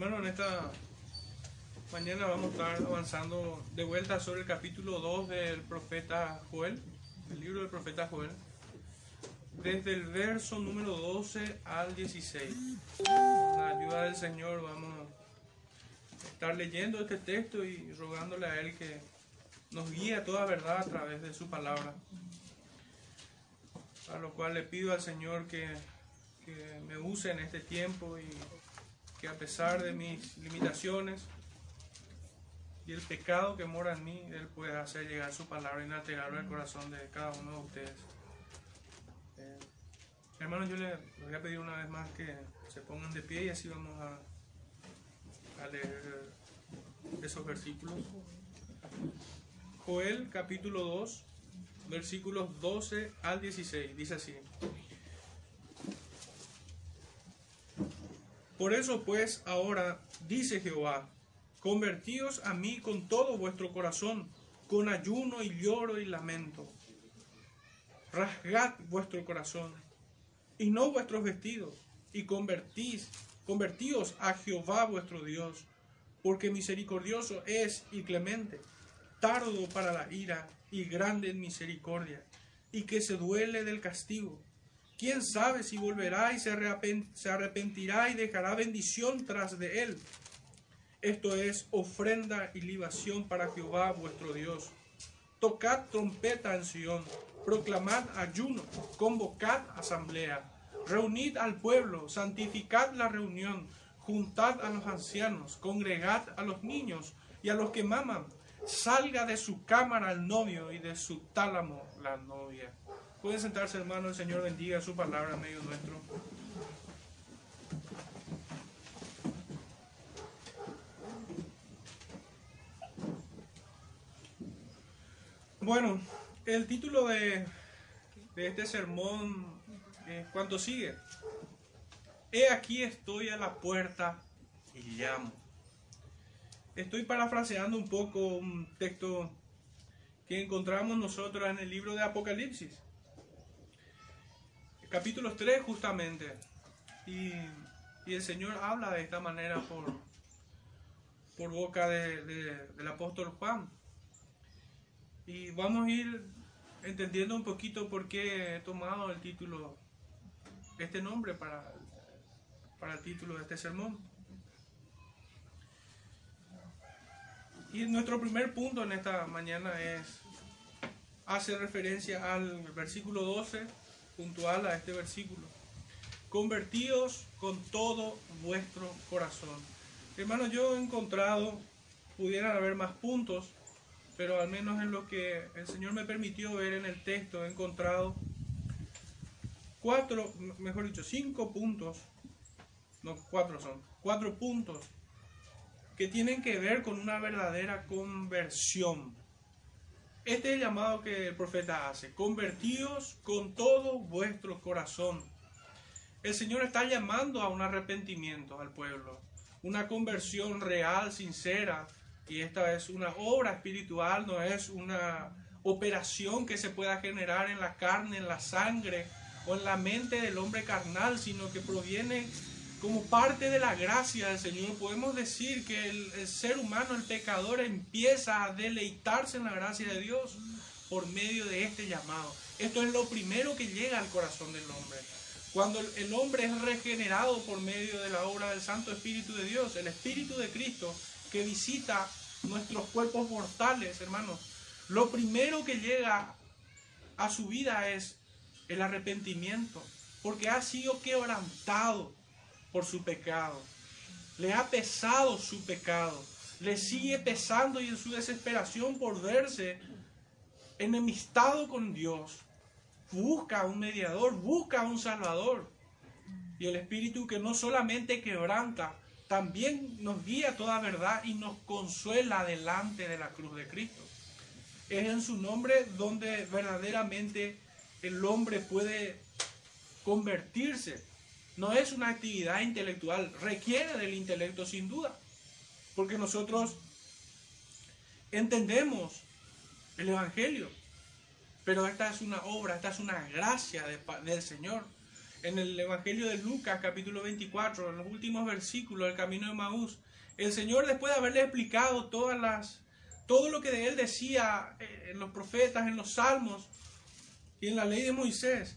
Hermano, en esta mañana vamos a estar avanzando de vuelta sobre el capítulo 2 del profeta Joel, el libro del profeta Joel, desde el verso número 12 al 16. Con la ayuda del Señor vamos a estar leyendo este texto y rogándole a Él que nos guíe a toda verdad a través de su palabra. A lo cual le pido al Señor que me use en este tiempo y que a pesar de mis limitaciones y el pecado que mora en mí, Él pueda hacer llegar su palabra inalterable al corazón de cada uno de ustedes. Eh, hermanos, yo les voy a pedir una vez más que se pongan de pie y así vamos a, a leer esos versículos. Joel capítulo 2, versículos 12 al 16, dice así. Por eso pues ahora dice Jehová, convertíos a mí con todo vuestro corazón, con ayuno y lloro y lamento. Rasgad vuestro corazón y no vuestros vestidos, y convertís, convertíos a Jehová vuestro Dios, porque misericordioso es y clemente, tardo para la ira y grande en misericordia, y que se duele del castigo ¿Quién sabe si volverá y se arrepentirá y dejará bendición tras de él? Esto es ofrenda y libación para Jehová vuestro Dios. Tocad trompeta en Sion, proclamad ayuno, convocad asamblea, reunid al pueblo, santificad la reunión, juntad a los ancianos, congregad a los niños y a los que maman. Salga de su cámara el novio y de su tálamo la novia. Pueden sentarse, hermano. El Señor bendiga su palabra en medio nuestro. Bueno, el título de, de este sermón es cuando sigue. He aquí estoy a la puerta y llamo. Estoy parafraseando un poco un texto que encontramos nosotros en el libro de Apocalipsis capítulo 3 justamente. Y, el Señor habla de esta manera por, por boca del apóstol Juan. Y vamos a ir entendiendo un poquito por qué he tomado el título, este nombre para, para el título de este sermón. Y nuestro primer punto en esta mañana es, hace referencia al versículo 12 puntual a este versículo. Convertíos con todo vuestro corazón. Hermanos, yo he encontrado, pudieran haber más puntos, pero al menos en lo que el Señor me permitió ver en el texto, he encontrado cuatro, mejor dicho, cinco puntos, no, cuatro son, cuatro puntos que tienen que ver con una verdadera conversión. Este es el llamado que el profeta hace. Convertíos con todo vuestro corazón. El Señor está llamando a un arrepentimiento al pueblo. Una conversión real, sincera. Y esta es una obra espiritual, no es una operación que se pueda generar en la carne, en la sangre o en la mente del hombre carnal, sino que proviene como parte de la gracia del Señor, podemos decir que el, ser humano, el pecador, empieza a deleitarse en la gracia de Dios por medio de este llamado. Esto es lo primero que llega al corazón del hombre. Cuando el hombre es regenerado por medio de la obra del Santo Espíritu de Dios, el Espíritu de Cristo que visita nuestros cuerpos mortales, hermanos, lo primero que llega a su vida es el arrepentimiento, porque ha sido quebrantado por su pecado. Le ha pesado su pecado. Le sigue pesando y en su desesperación por verse enemistado con Dios. Busca un mediador, busca un salvador. Y el Espíritu que no solamente quebranta, también nos guía toda verdad y nos consuela delante de la cruz de Cristo. Es en su nombre donde verdaderamente el hombre puede convertirse no es una actividad intelectual, requiere del intelecto sin duda, porque nosotros entendemos el Evangelio, pero esta es una obra, esta es una gracia del Señor. en el Evangelio de Lucas, capítulo 24, en los últimos versículos del camino de Maús, el Señor después de haberle explicado todas las, todo lo que de él decía eh, en los profetas, en los salmos y en la ley de Moisés,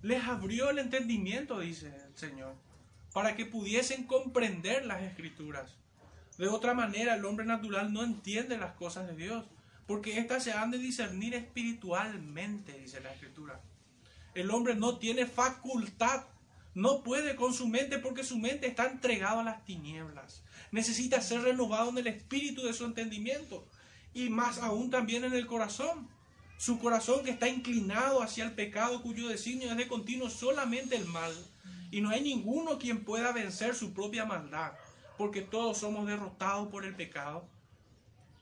les abrió el entendimiento, dice Señor, para que pudiesen comprender las escrituras. De otra manera, el hombre natural no entiende las cosas de Dios, porque éstas se han de discernir espiritualmente, dice la escritura. El hombre no tiene facultad, no puede con su mente porque su mente está entregada a las tinieblas. Necesita ser renovado en el espíritu de su entendimiento y más aún también en el corazón. Su corazón que está inclinado hacia el pecado cuyo designio es de continuo solamente el mal. Y no hay ninguno quien pueda vencer su propia maldad, porque todos somos derrotados por el pecado.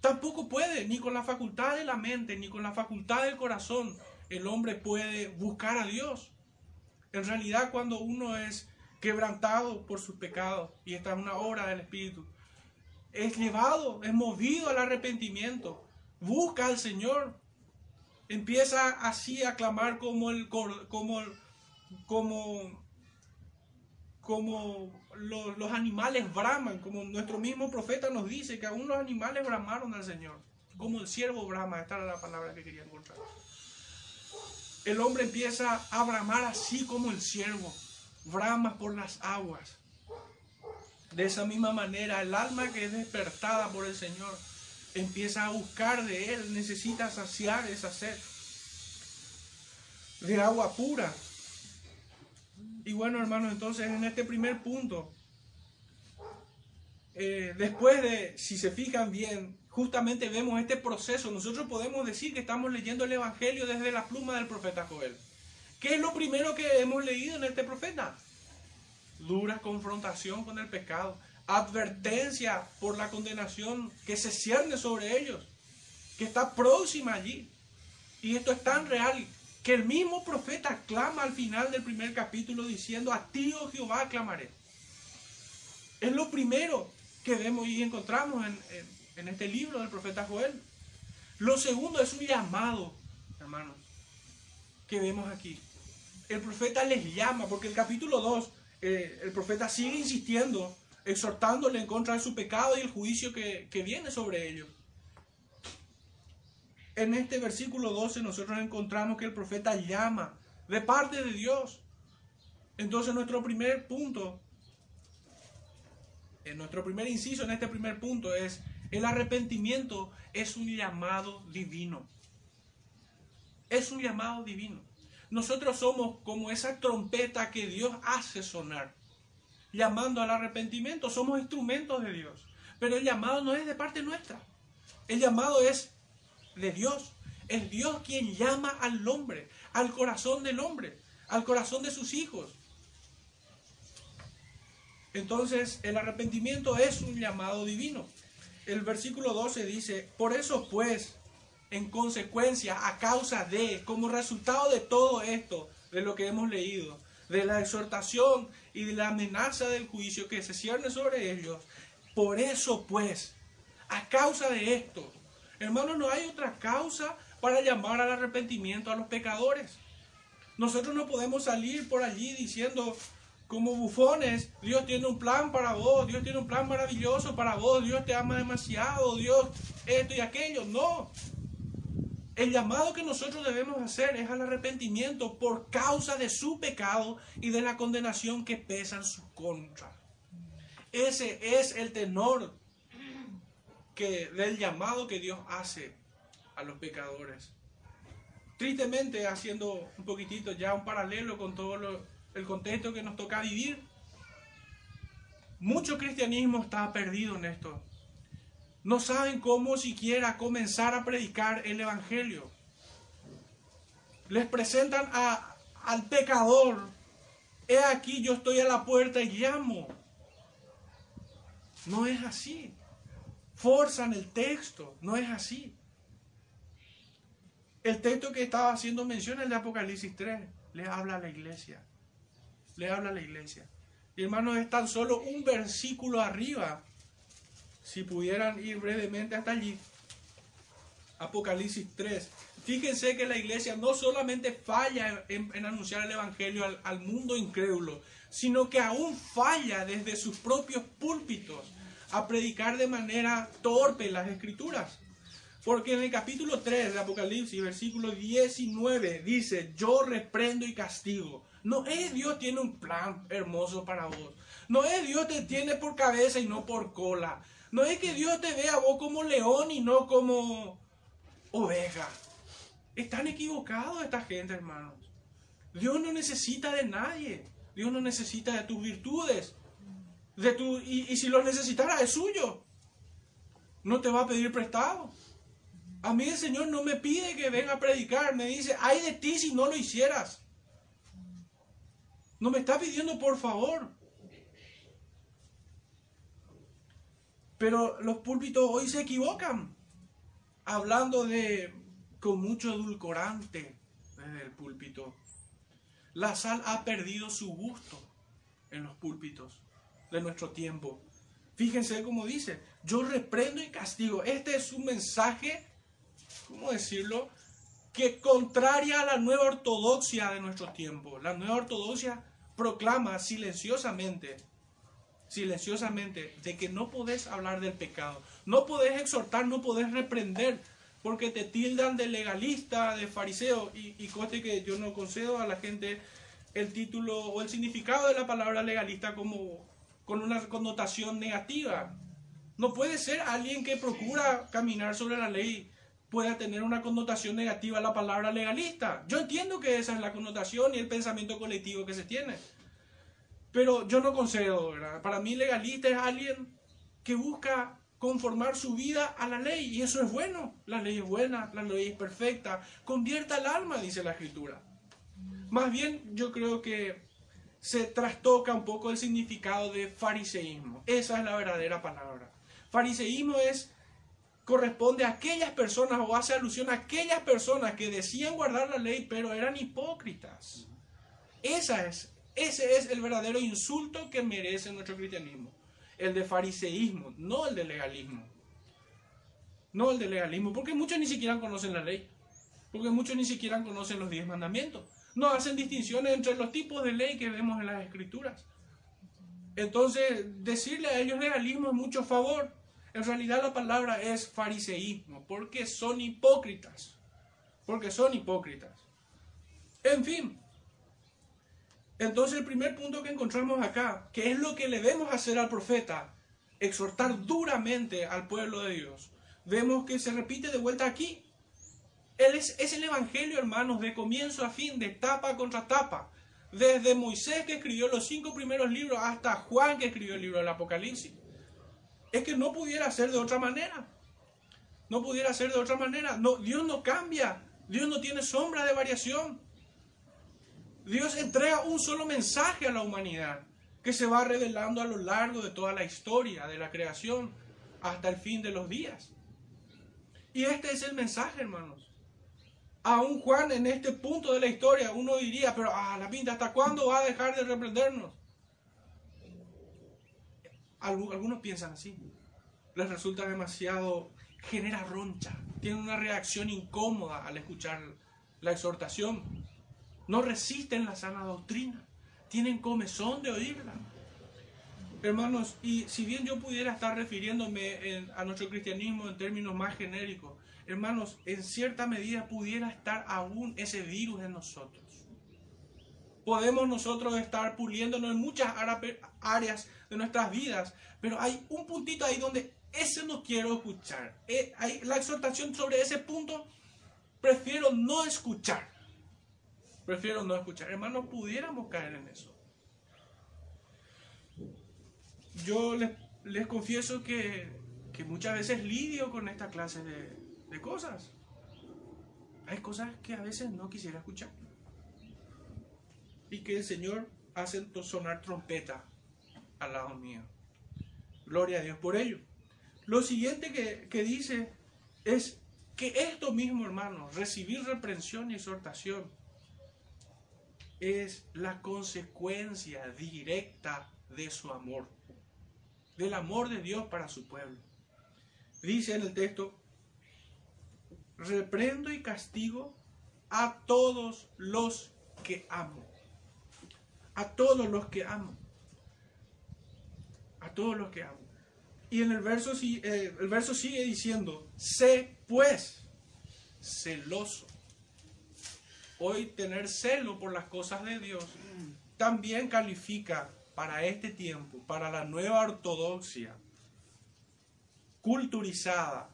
Tampoco puede, ni con la facultad de la mente, ni con la facultad del corazón, el hombre puede buscar a Dios. En realidad, cuando uno es quebrantado por sus pecados, y esta es una obra del Espíritu, es llevado, es movido al arrepentimiento, busca al Señor, empieza así a clamar como el como como como los, los, animales braman, como nuestro mismo profeta nos dice que aún los animales bramaron al Señor, como el siervo brama, esta era la palabra que quería encontrar el hombre empieza a bramar así como el siervo, brama por las aguas. De esa misma manera, el alma que es despertada por el Señor empieza a buscar de Él, necesita saciar esa sed de agua pura. Y bueno, hermanos, entonces en este primer punto, eh, después de, si se fijan bien, justamente vemos este proceso. Nosotros podemos decir que estamos leyendo el Evangelio desde la pluma del profeta Joel. ¿Qué es lo primero que hemos leído en este profeta? Dura confrontación con el pecado, advertencia por la condenación que se cierne sobre ellos, que está próxima allí. Y esto es tan real que el mismo profeta clama al final del primer capítulo diciendo, a ti, oh Jehová, clamaré. Es lo primero que vemos y encontramos en en este libro del profeta Joel. Lo segundo es un llamado, hermanos, que vemos aquí. El profeta les llama, porque el capítulo 2, eh, el profeta sigue insistiendo, exhortándole en contra de su pecado y el juicio que, que viene sobre ellos. En este versículo 12 nosotros encontramos que el profeta llama de parte de Dios. Entonces nuestro primer punto, en nuestro primer inciso en este primer punto es el arrepentimiento es un llamado divino. Es un llamado divino. Nosotros somos como esa trompeta que Dios hace sonar, llamando al arrepentimiento. Somos instrumentos de Dios. Pero el llamado no es de parte nuestra. El llamado es de Dios. Es Dios quien llama al hombre, al corazón del hombre, al corazón de sus hijos. Entonces, el arrepentimiento es un llamado divino el versículo 12 dice, por eso pues, en consecuencia, a causa de, como resultado de todo esto, de lo que hemos leído, de la exhortación y de la amenaza del juicio que se cierne sobre ellos, por eso pues, a causa de esto, hermanos, no hay otra causa para llamar al arrepentimiento a los pecadores. Nosotros no podemos salir por allí diciendo, como bufones. Dios tiene un plan para vos, Dios tiene un plan maravilloso para vos, Dios te ama demasiado, Dios esto y aquello. No. El llamado que nosotros debemos hacer es al arrepentimiento por causa de su pecado y de la condenación que pesa en su contra. Ese es el tenor que, del llamado que Dios hace a los pecadores. Tristemente, haciendo un poquitito ya un paralelo con todo el contexto que nos toca vivir. Mucho cristianismo está perdido en esto. No saben cómo siquiera comenzar a predicar el Evangelio. Les presentan al pecador. He aquí, yo estoy a la puerta y llamo. No es así. Forzan el texto. No es así. El texto que estaba haciendo mención, el de Apocalipsis 3, le habla a la iglesia le habla a la iglesia. Y hermanos, es tan solo un versículo arriba. Si pudieran ir brevemente hasta allí. Apocalipsis 3, Fíjense que la iglesia no solamente falla en, anunciar el Evangelio al, mundo incrédulo, sino que aún falla desde sus propios púlpitos a predicar de manera torpe las escrituras. Porque en el capítulo 3 de Apocalipsis, versículo 19, dice, yo reprendo y castigo. No es Dios tiene un plan hermoso para vos. No es Dios te tiene por cabeza y no por cola. No es que Dios te vea a vos como león y no como oveja. Están equivocados esta gente, hermanos. Dios no necesita de nadie. Dios no necesita de tus virtudes. De tu, y, y si lo necesitara es suyo. No te va a pedir prestado. A mí el Señor no me pide que venga a predicar, me dice, ay de ti si no lo hicieras. No me está pidiendo por favor. Pero los púlpitos hoy se equivocan, hablando de con mucho edulcorante desde el púlpito. La sal ha perdido su gusto en los púlpitos de nuestro tiempo. Fíjense cómo dice, yo reprendo y castigo. Este es un mensaje ¿cómo decirlo? Que contraria a la nueva ortodoxia de nuestro tiempo. La nueva ortodoxia proclama silenciosamente, silenciosamente, de que no podés hablar del pecado, no podés exhortar, no podés reprender, porque te tildan de legalista, de fariseo, y, y coste que yo no concedo a la gente el título o el significado de la palabra legalista como con una connotación negativa. No puede ser alguien que procura caminar sobre la ley pueda tener una connotación negativa la palabra legalista. Yo entiendo que esa es la connotación y el pensamiento colectivo que se tiene. Pero yo no concedo, ¿verdad? Para mí legalista es alguien que busca conformar su vida a la ley y eso es bueno. La ley es buena, la ley es perfecta, convierta el alma, dice la escritura. Más bien yo creo que se trastoca un poco el significado de fariseísmo. Esa es la verdadera palabra. Fariseísmo es corresponde a aquellas personas o hace alusión a aquellas personas que decían guardar la ley pero eran hipócritas. Esa es, ese es el verdadero insulto que merece nuestro cristianismo. El de fariseísmo, no el de legalismo. No el de legalismo, porque muchos ni siquiera conocen la ley. Porque muchos ni siquiera conocen los diez mandamientos. No hacen distinciones entre los tipos de ley que vemos en las escrituras. Entonces, decirle a ellos legalismo es mucho favor en realidad la palabra es fariseísmo, porque son hipócritas. Porque son hipócritas. En fin. Entonces el primer punto que encontramos acá, que es lo que le debemos hacer al profeta, exhortar duramente al pueblo de Dios. Vemos que se repite de vuelta aquí. Él es, el Evangelio, hermanos, de comienzo a fin, de tapa contra tapa. Desde Moisés que escribió los cinco primeros libros hasta Juan que escribió el libro del Apocalipsis es que no pudiera ser de otra manera. No pudiera ser de otra manera. No, Dios no cambia. Dios no tiene sombra de variación. Dios entrega un solo mensaje a la humanidad que se va revelando a lo largo de toda la historia de la creación hasta el fin de los días. Y este es el mensaje, hermanos. Aún Juan en este punto de la historia, uno diría, pero a ah, la pinta, ¿hasta cuándo va a dejar de reprendernos? Algunos piensan así. Les resulta demasiado, genera roncha. Tienen una reacción incómoda al escuchar la exhortación. No resisten la sana doctrina. Tienen comezón de oírla. Hermanos, y si bien yo pudiera estar refiriéndome a nuestro cristianismo en términos más genéricos, hermanos, en cierta medida pudiera estar aún ese virus en nosotros. Podemos nosotros estar puliéndonos en muchas áreas de nuestras vidas, pero hay un puntito ahí donde ese no quiero escuchar. Eh, la exhortación sobre ese punto, prefiero no escuchar. Prefiero no escuchar. Hermanos, pudiéramos caer en eso. Yo les, confieso que, que, muchas veces lidio con esta clase de, de cosas. Hay cosas que a veces no quisiera escuchar. Y que el Señor hace sonar trompeta al lado mío. Gloria a Dios por ello. Lo siguiente que, dice es que esto mismo, hermano, recibir reprensión y exhortación, es la consecuencia directa de su amor, del amor de Dios para su pueblo. Dice en el texto, reprendo y castigo a todos los que amo. A todos los que amo. A todos los que amo. Y en el verso, eh, el verso sigue diciendo, sé pues celoso. Hoy tener celo por las cosas de Dios también califica para este tiempo, para la nueva ortodoxia, culturizada,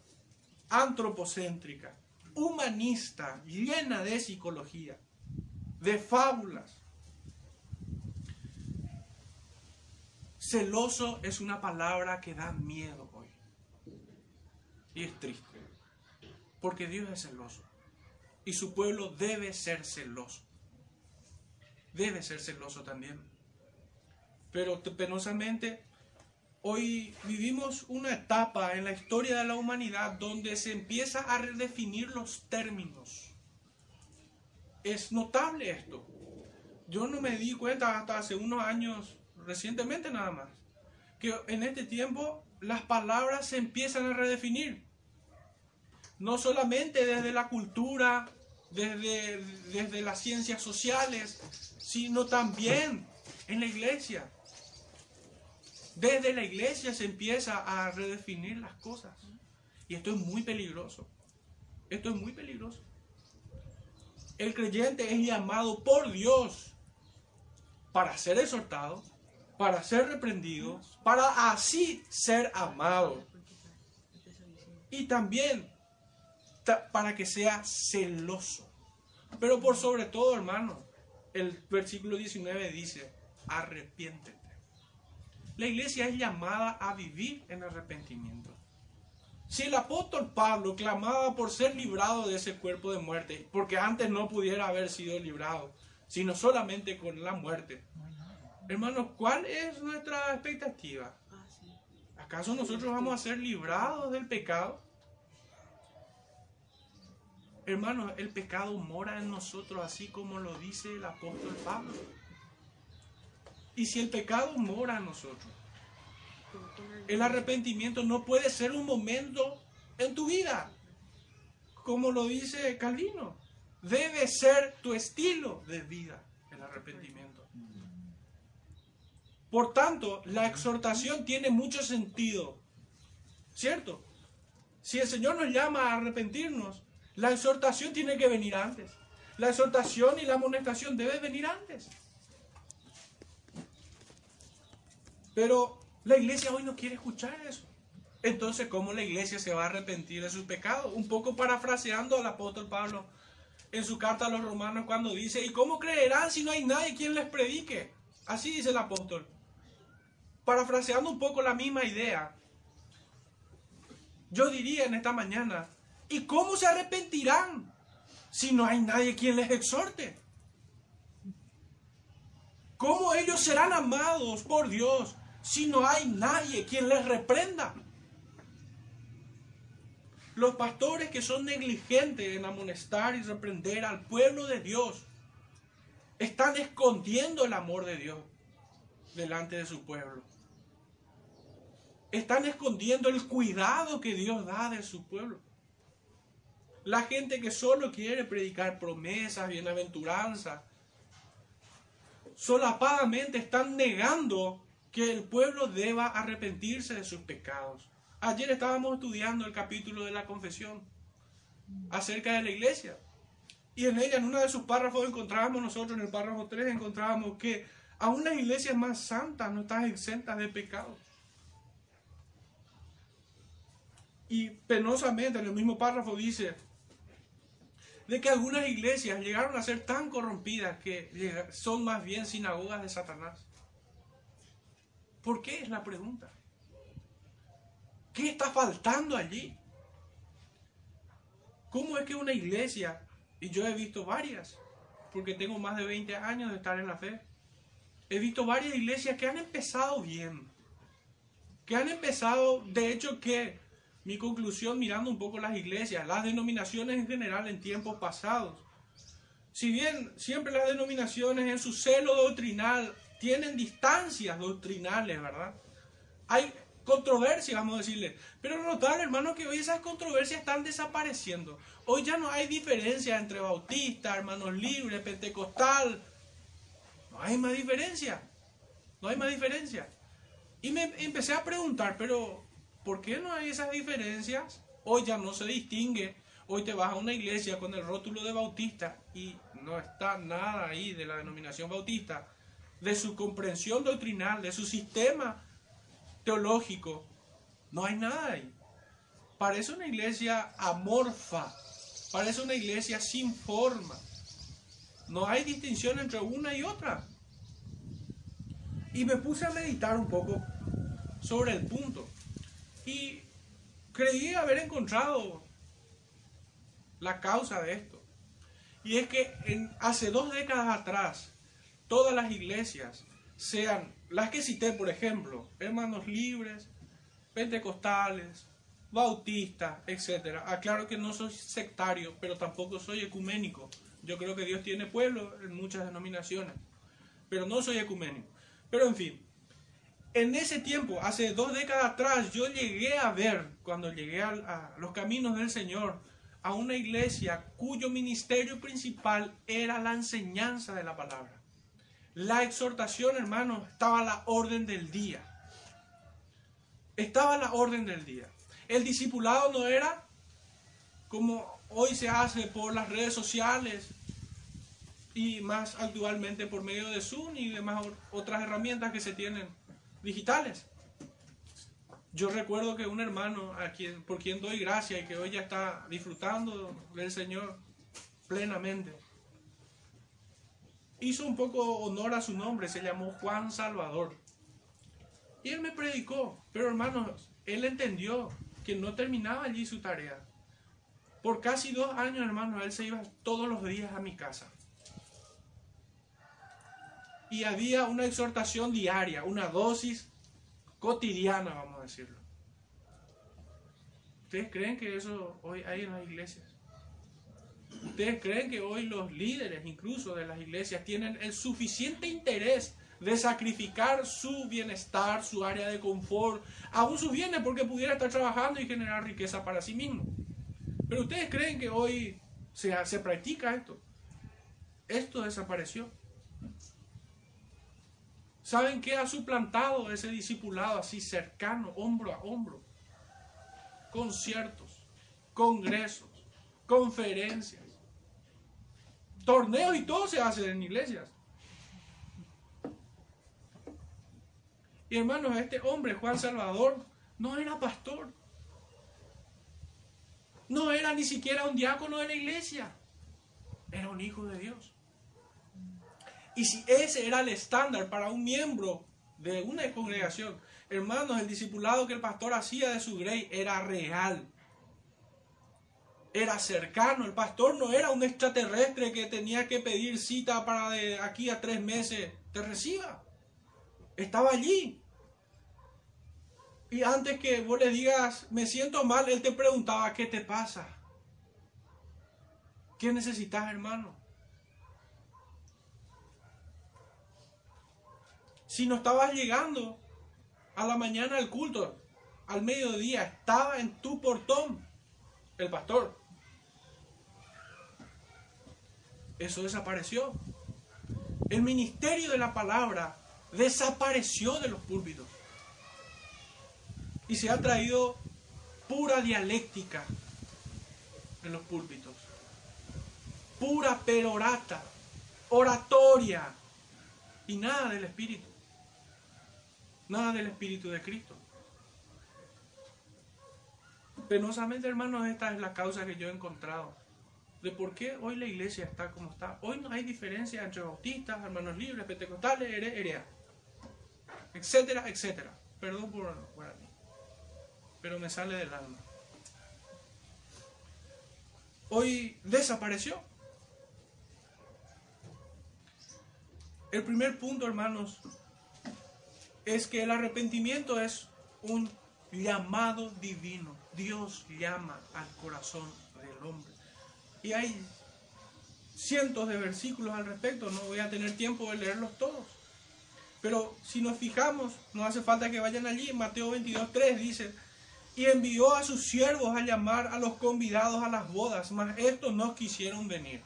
antropocéntrica, humanista, llena de psicología, de fábulas. Celoso es una palabra que da miedo hoy. Y es triste. Porque Dios es celoso. Y su pueblo debe ser celoso. Debe ser celoso también. Pero penosamente Hoy vivimos una etapa en la historia de la humanidad donde se empieza a redefinir los términos. Es notable esto. Yo no me di cuenta hasta hace unos años, recientemente nada más, que en este tiempo las palabras se empiezan a redefinir. No solamente desde la cultura, desde, desde las ciencias sociales, sino también en la iglesia. Desde la iglesia se empieza a redefinir las cosas. Y esto es muy peligroso. Esto es muy peligroso. El creyente es llamado por Dios para ser exhortado, para ser reprendido, para así ser amado. Y también para que sea celoso. Pero por sobre todo, hermano, el versículo 19 dice, arrepiéntete. La iglesia es llamada a vivir en arrepentimiento. Si el apóstol Pablo clamaba por ser librado de ese cuerpo de muerte, porque antes no pudiera haber sido librado, sino solamente con la muerte. Hermanos, ¿cuál es nuestra expectativa? ¿Acaso nosotros vamos a ser librados del pecado? Hermanos, el pecado mora en nosotros, así como lo dice el apóstol Pablo. Y si el pecado mora en nosotros, el arrepentimiento no puede ser un momento en tu vida, como lo dice Calvino. Debe ser tu estilo de vida el arrepentimiento. Por tanto, la exhortación tiene mucho sentido, ¿cierto? Si el Señor nos llama a arrepentirnos, la exhortación tiene que venir antes. La exhortación y la amonestación deben venir antes. Pero la iglesia hoy no quiere escuchar eso. Entonces, ¿cómo la iglesia se va a arrepentir de sus pecados? Un poco parafraseando al apóstol Pablo en su carta a los romanos cuando dice, ¿y cómo creerán si no hay nadie quien les predique? Así dice el apóstol. Parafraseando un poco la misma idea, yo diría en esta mañana, ¿y cómo se arrepentirán si no hay nadie quien les exhorte? ¿Cómo ellos serán amados por Dios si no hay nadie quien les reprenda? Los pastores que son negligentes en amonestar y reprender al pueblo de Dios están escondiendo el amor de Dios delante de su pueblo. Están escondiendo el cuidado que Dios da de su pueblo. La gente que solo quiere predicar promesas, bienaventuranzas, solapadamente están negando que el pueblo deba arrepentirse de sus pecados. Ayer estábamos estudiando el capítulo de la confesión acerca de la iglesia. Y en ella, en uno de sus párrafos, encontrábamos nosotros, en el párrafo 3, encontrábamos que aún las iglesias más santas no están exentas de pecado. Y penosamente en el mismo párrafo dice de que algunas iglesias llegaron a ser tan corrompidas que son más bien sinagogas de Satanás. ¿Por qué es la pregunta? ¿Qué está faltando allí? ¿Cómo es que una iglesia, y yo he visto varias, porque tengo más de 20 años de estar en la fe, he visto varias iglesias que han empezado bien, que han empezado, de hecho que mi conclusión mirando un poco las iglesias, las denominaciones en general en tiempos pasados, si bien siempre las denominaciones en su celo doctrinal tienen distancias doctrinales, ¿verdad? Hay controversia, vamos a decirle. Pero notar, hermano, que hoy esas controversias están desapareciendo. Hoy ya no hay diferencia entre bautista, hermanos libres, pentecostal. No hay más diferencia. No hay más diferencia. Y me empecé a preguntar, pero ¿por qué no hay esas diferencias? Hoy ya no se distingue. Hoy te vas a una iglesia con el rótulo de bautista y no está nada ahí de la denominación bautista, de su comprensión doctrinal, de su sistema teológico. No hay nada ahí. Parece una iglesia amorfa, parece una iglesia sin forma. No hay distinción entre una y otra. Y me puse a meditar un poco sobre el punto. Y creí haber encontrado la causa de esto. Y es que hace dos décadas atrás, todas las iglesias, sean las que cité, por ejemplo, hermanos libres, pentecostales, bautistas, etc. Aclaro que no soy sectario, pero tampoco soy ecuménico. Yo creo que Dios tiene pueblo en muchas denominaciones, pero no soy ecuménico. Pero en fin, en ese tiempo, hace dos décadas atrás, yo llegué a ver, cuando llegué a, los caminos del Señor, a una iglesia cuyo ministerio principal era la enseñanza de la palabra. La exhortación, hermano, estaba a la orden del día. Estaba a la orden del día. El discipulado no era como hoy se hace por las redes sociales, y más actualmente por medio de Zoom y demás otras herramientas que se tienen digitales. Yo recuerdo que un hermano a quien, por quien doy gracias y que hoy ya está disfrutando del Señor plenamente, hizo un poco honor a su nombre, se llamó Juan Salvador. Y él me predicó, pero hermanos, él entendió que no terminaba allí su tarea. Por casi dos años, hermanos, él se iba todos los días a mi casa y había una exhortación diaria, una dosis cotidiana, vamos a decirlo. ¿Ustedes creen que eso hoy hay en las iglesias? ¿Ustedes creen que hoy los líderes incluso de las iglesias tienen el suficiente interés de sacrificar su bienestar, su área de confort, aún sus bienes porque pudiera estar trabajando y generar riqueza para sí mismo? Pero ustedes creen que hoy se, se practica esto. Esto desapareció. ¿Saben qué ha suplantado ese discipulado así cercano, hombro a hombro? Conciertos, congresos, conferencias, torneos y todo se hace en iglesias. Y hermanos, este hombre, Juan Salvador, no era pastor. No era ni siquiera un diácono de la iglesia. Era un hijo de Dios. Y si ese era el estándar para un miembro de una congregación, hermanos, el discipulado que el pastor hacía de su grey era real. Era cercano. El pastor no era un extraterrestre que tenía que pedir cita para de aquí a tres meses te reciba. Estaba allí. Y antes que vos le digas, me siento mal, él te preguntaba, ¿qué te pasa? ¿Qué necesitas, hermano? Si no estabas llegando a la mañana al culto, al mediodía, estaba en tu portón el pastor. Eso desapareció. El ministerio de la palabra desapareció de los púlpitos. Y se ha traído pura dialéctica en los púlpitos. Pura perorata, oratoria y nada del Espíritu. Nada del Espíritu de Cristo. Penosamente, hermanos, esta es la causa que yo he encontrado de por qué hoy la iglesia está como está. Hoy no hay diferencia entre bautistas, hermanos libres, pentecostales, herea, etcétera, etcétera. Perdón por, por mí, pero me sale del alma. Hoy desapareció. El primer punto, hermanos, es que el arrepentimiento es un llamado divino. Dios llama al corazón del hombre. Y hay cientos de versículos al respecto, no voy a tener tiempo de leerlos todos. Pero si nos fijamos, no hace falta que vayan allí. Mateo 22, 3 dice, y envió a sus siervos a llamar a los convidados a las bodas, mas estos no quisieron venir.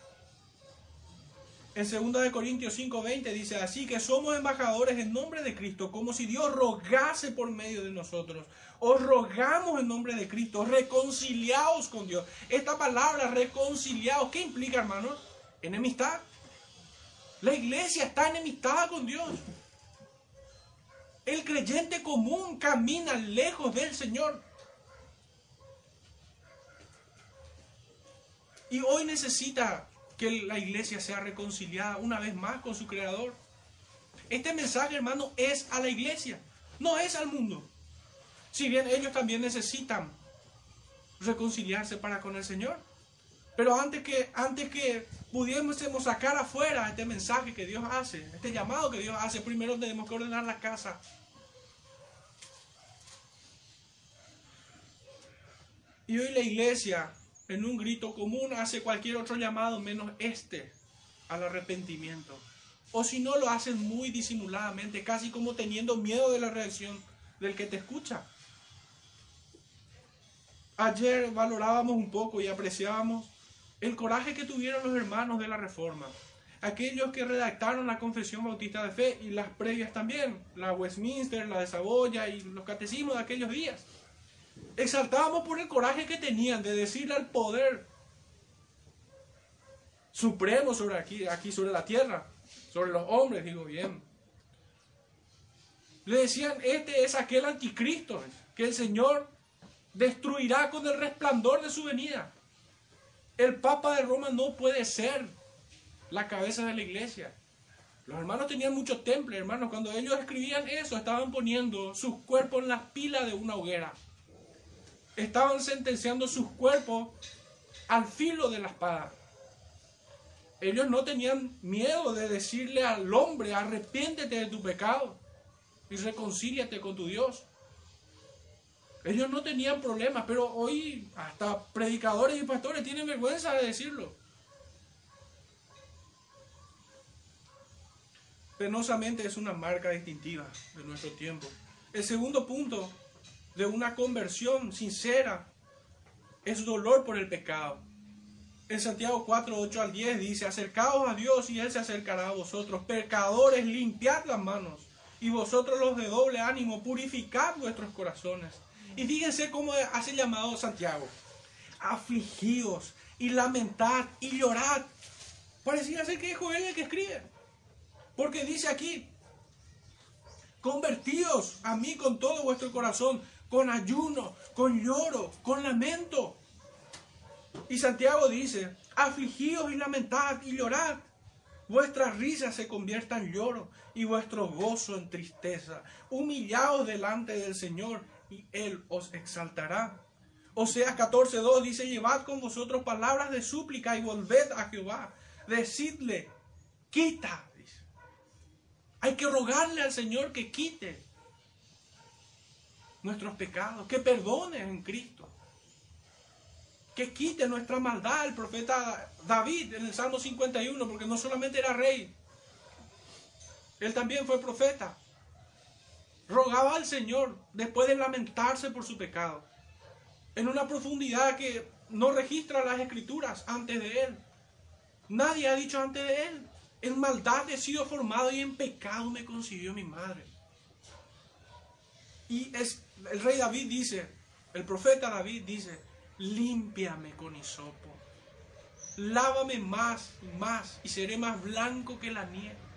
En 2 Corintios 5:20 dice, así que somos embajadores en nombre de Cristo, como si Dios rogase por medio de nosotros. Os rogamos en nombre de Cristo, reconciliaos con Dios. Esta palabra, reconciliaos, ¿qué implica, hermanos? Enemistad. La iglesia está enemistada con Dios. El creyente común camina lejos del Señor. Y hoy necesita que la iglesia sea reconciliada una vez más con su creador. Este mensaje, hermano, es a la iglesia, no es al mundo. Si bien ellos también necesitan reconciliarse para con el Señor. Pero antes que, antes que pudiésemos sacar afuera este mensaje que Dios hace, este llamado que Dios hace, primero tenemos que ordenar la casa. Y hoy la iglesia en un grito común hace cualquier otro llamado menos este al arrepentimiento. O si no, lo hacen muy disimuladamente, casi como teniendo miedo de la reacción del que te escucha. Ayer valorábamos un poco y apreciábamos el coraje que tuvieron los hermanos de la Reforma. Aquellos que redactaron la Confesión Bautista de Fe y las previas también, la Westminster, la de Saboya y los catecismos de aquellos días exaltábamos por el coraje que tenían de decirle al poder supremo sobre aquí, aquí sobre la tierra, sobre los hombres, digo bien. Le decían, este es aquel anticristo que el Señor destruirá con el resplandor de su venida. El Papa de Roma no puede ser la cabeza de la iglesia. Los hermanos tenían muchos templos, hermanos. Cuando ellos escribían eso, estaban poniendo sus cuerpos en las pilas de una hoguera estaban sentenciando sus cuerpos al filo de la espada. Ellos no tenían miedo de decirle al hombre, arrepiéntete de tu pecado y reconcíliate con tu Dios. Ellos no tenían problemas, pero hoy hasta predicadores y pastores tienen vergüenza de decirlo. Penosamente es una marca distintiva de nuestro tiempo. El segundo punto de una conversión sincera es dolor por el pecado. En Santiago 4, 8 al 10 dice, acercaos a Dios y Él se acercará a vosotros. Pecadores, limpiad las manos. Y vosotros los de doble ánimo, purificad vuestros corazones. Y fíjense cómo hace llamado Santiago. Afligíos y lamentad y llorad. Parecía ser que es Joel el que escribe. Porque dice aquí, convertíos a mí con todo vuestro corazón con ayuno, con lloro, con lamento. Y Santiago dice, afligíos y lamentad y llorad. Vuestra risa se convierta en lloro y vuestro gozo en tristeza. Humillaos delante del Señor y Él os exaltará. Oseas 14.2 dice, llevad con vosotros palabras de súplica y volved a Jehová. Decidle, quita. Hay que rogarle al Señor que quite nuestros pecados, que perdone en Cristo, que quite nuestra maldad. El profeta David en el Salmo 51, porque no solamente era rey, él también fue profeta. Rogaba al Señor después de lamentarse por su pecado, en una profundidad que no registra las escrituras antes de él. Nadie ha dicho antes de él, en maldad he sido formado y en pecado me concibió mi madre. Y es el rey David dice, el profeta David dice, límpiame con hisopo, lávame más y más y seré más blanco que la nieve.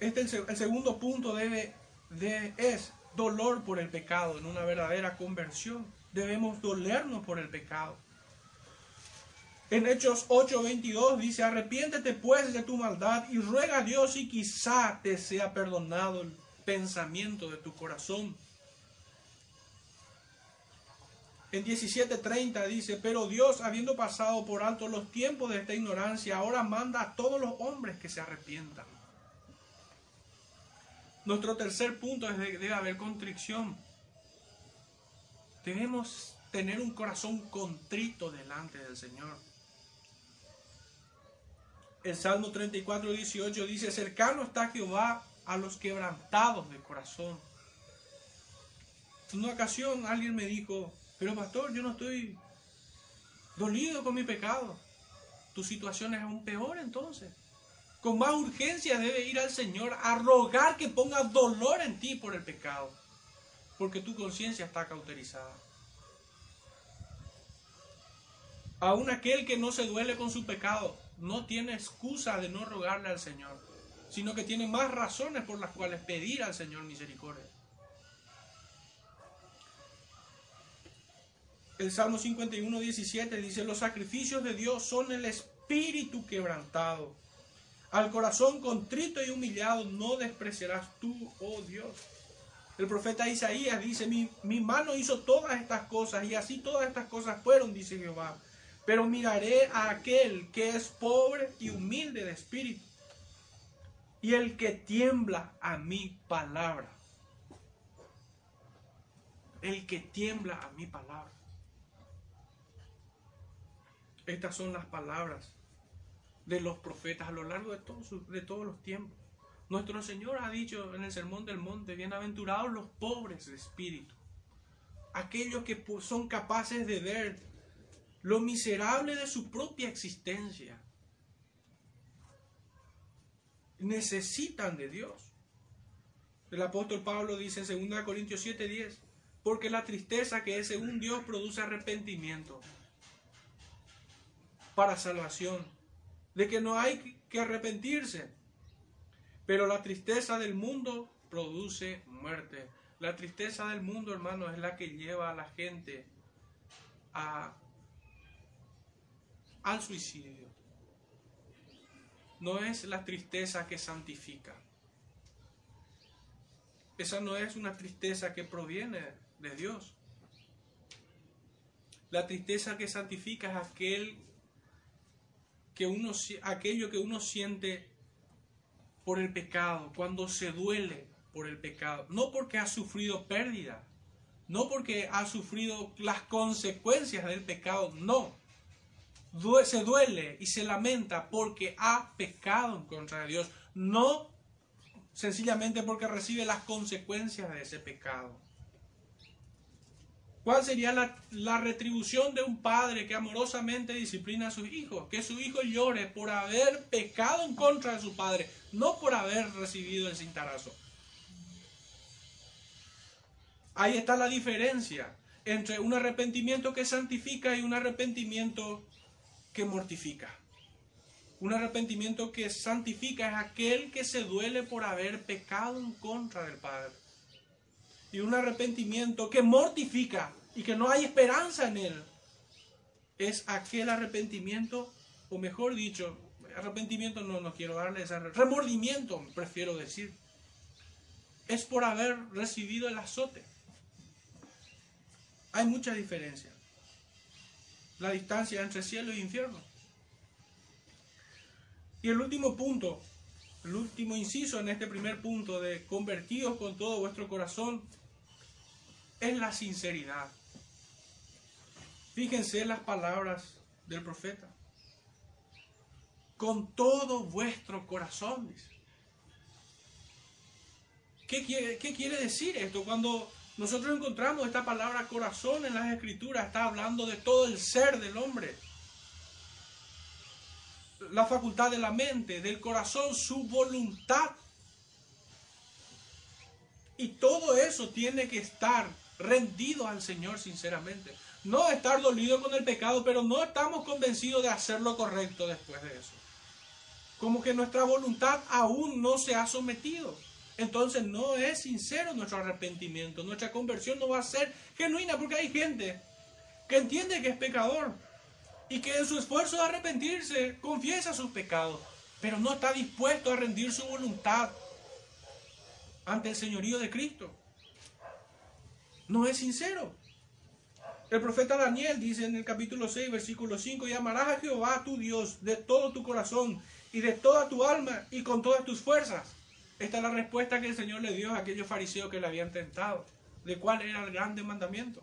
Este el, el segundo punto debe, de, es dolor por el pecado en una verdadera conversión. Debemos dolernos por el pecado. En Hechos 8:22 dice, arrepiéntete pues de tu maldad y ruega a Dios y quizá te sea perdonado el pensamiento de tu corazón. En 17:30 dice, pero Dios, habiendo pasado por alto los tiempos de esta ignorancia, ahora manda a todos los hombres que se arrepientan. Nuestro tercer punto es que debe haber contrición. Debemos tener un corazón contrito delante del Señor. El Salmo 34, 18 dice, cercano está Jehová a los quebrantados de corazón. En una ocasión alguien me dijo, pero pastor, yo no estoy dolido con mi pecado. Tu situación es aún peor entonces. Con más urgencia debe ir al Señor a rogar que ponga dolor en ti por el pecado, porque tu conciencia está cauterizada. Aún aquel que no se duele con su pecado no tiene excusa de no rogarle al Señor, sino que tiene más razones por las cuales pedir al Señor misericordia. El Salmo 51, 17 dice, los sacrificios de Dios son el espíritu quebrantado. Al corazón contrito y humillado no despreciarás tú, oh Dios. El profeta Isaías dice, mi, mi mano hizo todas estas cosas y así todas estas cosas fueron, dice Jehová pero miraré a aquel que es pobre y humilde de espíritu, y el que tiembla a mi palabra. El que tiembla a mi palabra. Estas son las palabras de los profetas a lo largo de todos, de todos los tiempos. Nuestro Señor ha dicho en el Sermón del Monte, bienaventurados los pobres de espíritu, aquellos que son capaces de ver lo miserable de su propia existencia. Necesitan de Dios. El apóstol Pablo dice en 2 Corintios 7:10, porque la tristeza que es según Dios produce arrepentimiento para salvación, de que no hay que arrepentirse, pero la tristeza del mundo produce muerte. La tristeza del mundo, hermano, es la que lleva a la gente a al suicidio. No es la tristeza que santifica. Esa no es una tristeza que proviene de Dios. La tristeza que santifica es aquel que uno, aquello que uno siente por el pecado, cuando se duele por el pecado, no porque ha sufrido pérdida, no porque ha sufrido las consecuencias del pecado, no, se duele y se lamenta porque ha pecado en contra de Dios, no sencillamente porque recibe las consecuencias de ese pecado. ¿Cuál sería la, retribución de un padre que amorosamente disciplina a sus hijos? Que su hijo llore por haber pecado en contra de su padre, no por haber recibido el cintarazo. Ahí está la diferencia entre un arrepentimiento que santifica y un arrepentimiento que mortifica. Un arrepentimiento que santifica es aquel que se duele por haber pecado en contra del Padre. Y un arrepentimiento que mortifica y que no hay esperanza en él es aquel arrepentimiento, o mejor dicho, arrepentimiento no, no quiero darle ese remordimiento, prefiero decir. Es por haber recibido el azote. Hay mucha diferencia la distancia entre cielo e infierno. Y el último punto, el último inciso en este primer punto de convertidos con todo vuestro corazón, es la sinceridad. Fíjense las palabras del profeta. Con todo vuestro corazón, ¿Qué quiere, ¿Qué quiere decir esto? Cuando nosotros encontramos esta palabra corazón en las escrituras, está hablando de todo el ser del hombre. La facultad de la mente, del corazón, su voluntad. Y todo eso tiene que estar rendido al Señor sinceramente. No estar dolido con el pecado, pero no estamos convencidos de hacer lo correcto después de eso. Como que nuestra voluntad aún no se ha sometido entonces no es sincero nuestro arrepentimiento. Nuestra conversión no va a ser genuina porque hay gente que entiende que es pecador y que en su esfuerzo de arrepentirse confiesa sus pecados, pero no está dispuesto a rendir su voluntad ante el señorío de Cristo. No es sincero. El profeta Daniel dice en el capítulo 6, versículo 5, y amarás a Jehová tu Dios de todo tu corazón y de toda tu alma y con todas tus fuerzas. Esta es la respuesta que el Señor le dio a aquellos fariseos que le habían tentado, de cuál era el grande mandamiento.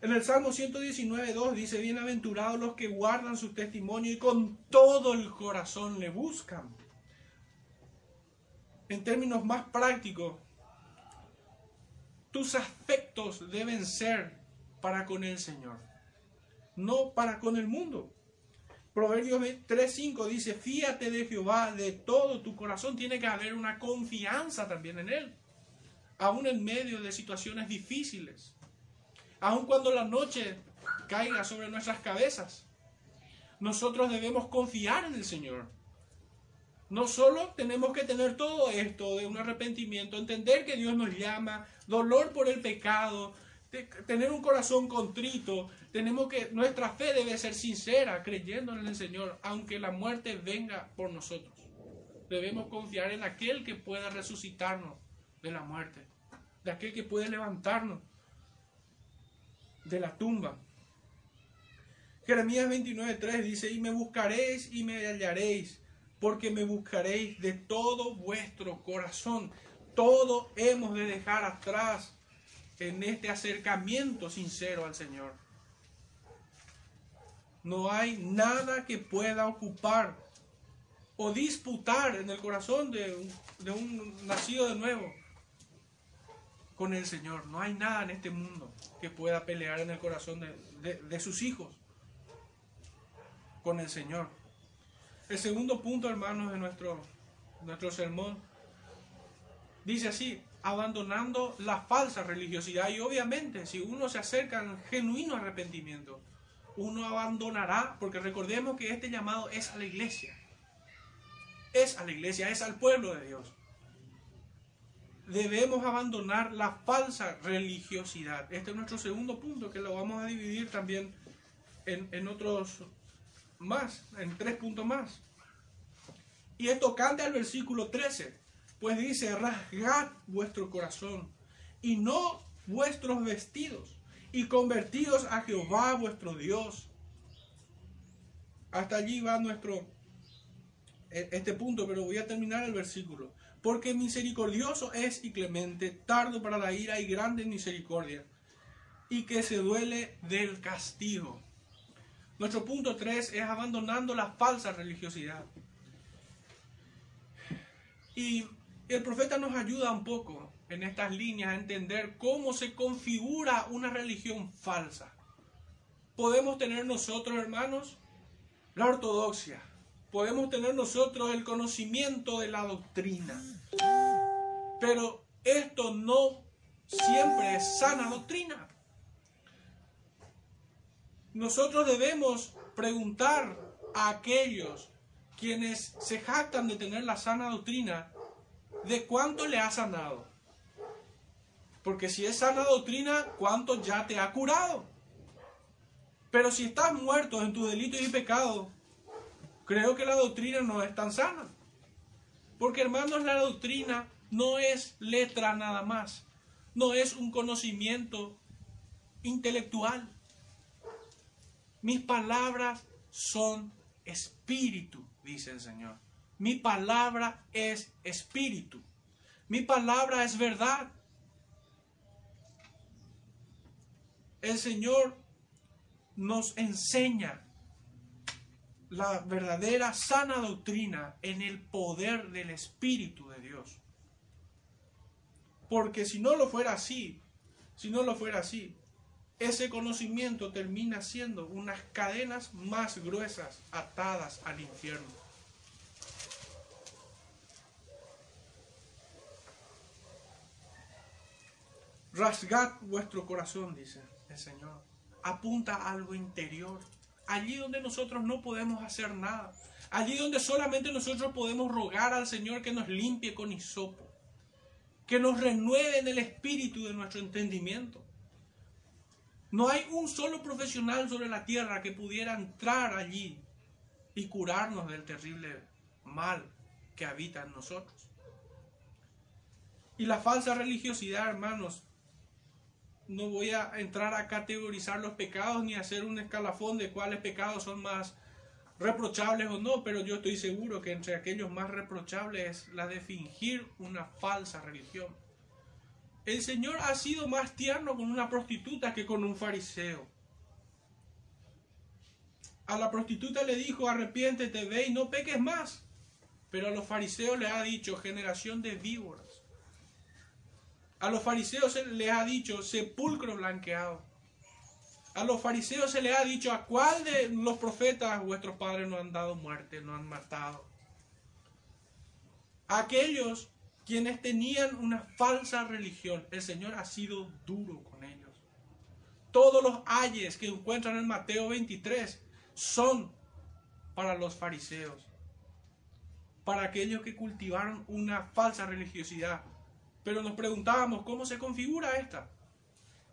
En el Salmo 119, 2 dice, bienaventurados los que guardan su testimonio y con todo el corazón le buscan. En términos más prácticos, tus afectos deben ser para con el Señor, no para con el mundo. Proverbios 3.5 dice, fíate de Jehová de todo tu corazón. Tiene que haber una confianza también en Él, aún en medio de situaciones difíciles aun cuando la noche caiga sobre nuestras cabezas. Nosotros debemos confiar en el Señor. No solo tenemos que tener todo esto de un arrepentimiento, entender que Dios nos llama, dolor por el pecado, tener un corazón contrito, tenemos que nuestra fe debe ser sincera, creyendo en el Señor, aunque la muerte venga por nosotros. Debemos confiar en aquel que pueda resucitarnos de la muerte, de aquel que puede levantarnos de la tumba. Jeremías 29:3 dice, y me buscaréis y me hallaréis, porque me buscaréis de todo vuestro corazón. Todo hemos de dejar atrás en este acercamiento sincero al Señor. No hay nada que pueda ocupar o disputar en el corazón de un, nacido de nuevo con el Señor. No hay nada en este mundo que pueda pelear en el corazón de, sus hijos con el Señor. El segundo punto, hermanos, de nuestro, nuestro sermón, dice así, abandonando la falsa religiosidad. Y obviamente, si uno se acerca al genuino arrepentimiento, uno abandonará, porque recordemos que este llamado es a la iglesia. Es a la iglesia, es al pueblo de Dios debemos abandonar la falsa religiosidad. Este es nuestro segundo punto, que lo vamos a dividir también en, otros más, en tres puntos más. Y es tocante al versículo 13, pues dice, rasgad vuestro corazón y no vuestros vestidos, y convertidos a Jehová vuestro Dios. Hasta allí va nuestro e, este punto, pero voy a terminar el versículo porque misericordioso es y clemente, tardo para la ira y grande misericordia, y que se duele del castigo. Nuestro punto 3 es abandonando la falsa religiosidad. Y el profeta nos ayuda un poco en estas líneas a entender cómo se configura una religión falsa. Podemos tener nosotros, hermanos, la ortodoxia, podemos tener nosotros el conocimiento de la doctrina. Pero esto no siempre es sana doctrina. Nosotros debemos preguntar a aquellos quienes se jactan de tener la sana doctrina de cuánto le ha sanado. Porque si es sana doctrina, ¿cuánto ya te ha curado? Pero si estás muerto en tu delito y pecado, creo que la doctrina no es tan sana. Porque hermanos, la doctrina no es letra nada más, no es un conocimiento intelectual. Mis palabras son espíritu, dice el Señor. Mi palabra es espíritu. Mi palabra es verdad. El Señor nos enseña la verdadera sana doctrina en el poder del Espíritu de Dios. Porque si no lo fuera así, si no lo fuera así, ese conocimiento termina siendo unas cadenas más gruesas atadas al infierno. Rasgad vuestro corazón, dice el Señor. Apunta a algo interior allí donde nosotros no podemos hacer nada, allí donde solamente nosotros podemos rogar al Señor que nos limpie con hisopo, que nos renueve en el espíritu de nuestro entendimiento. No hay un solo profesional sobre la tierra que pudiera entrar allí y curarnos del terrible mal que habita en nosotros. Y la falsa religiosidad, hermanos, no voy a entrar a categorizar los pecados ni hacer un escalafón de cuáles pecados son más reprochables o no, pero yo estoy seguro que entre aquellos más reprochables es la de fingir una falsa religión. El Señor ha sido más tierno con una prostituta que con un fariseo. A la prostituta le dijo, arrepiéntete, ve y no peques más. Pero a los fariseos le ha dicho, generación de víboras. A los fariseos se les ha dicho, sepulcro blanqueado. A los fariseos se les ha dicho, ¿a cuál de los profetas vuestros padres no han dado muerte, no han matado? Aquellos quienes tenían una falsa religión, el Señor ha sido duro con ellos. Todos los ayes que encuentran en Mateo 23 son para los fariseos, para aquellos que cultivaron una falsa religiosidad. Pero nos preguntábamos, ¿cómo se configura esta?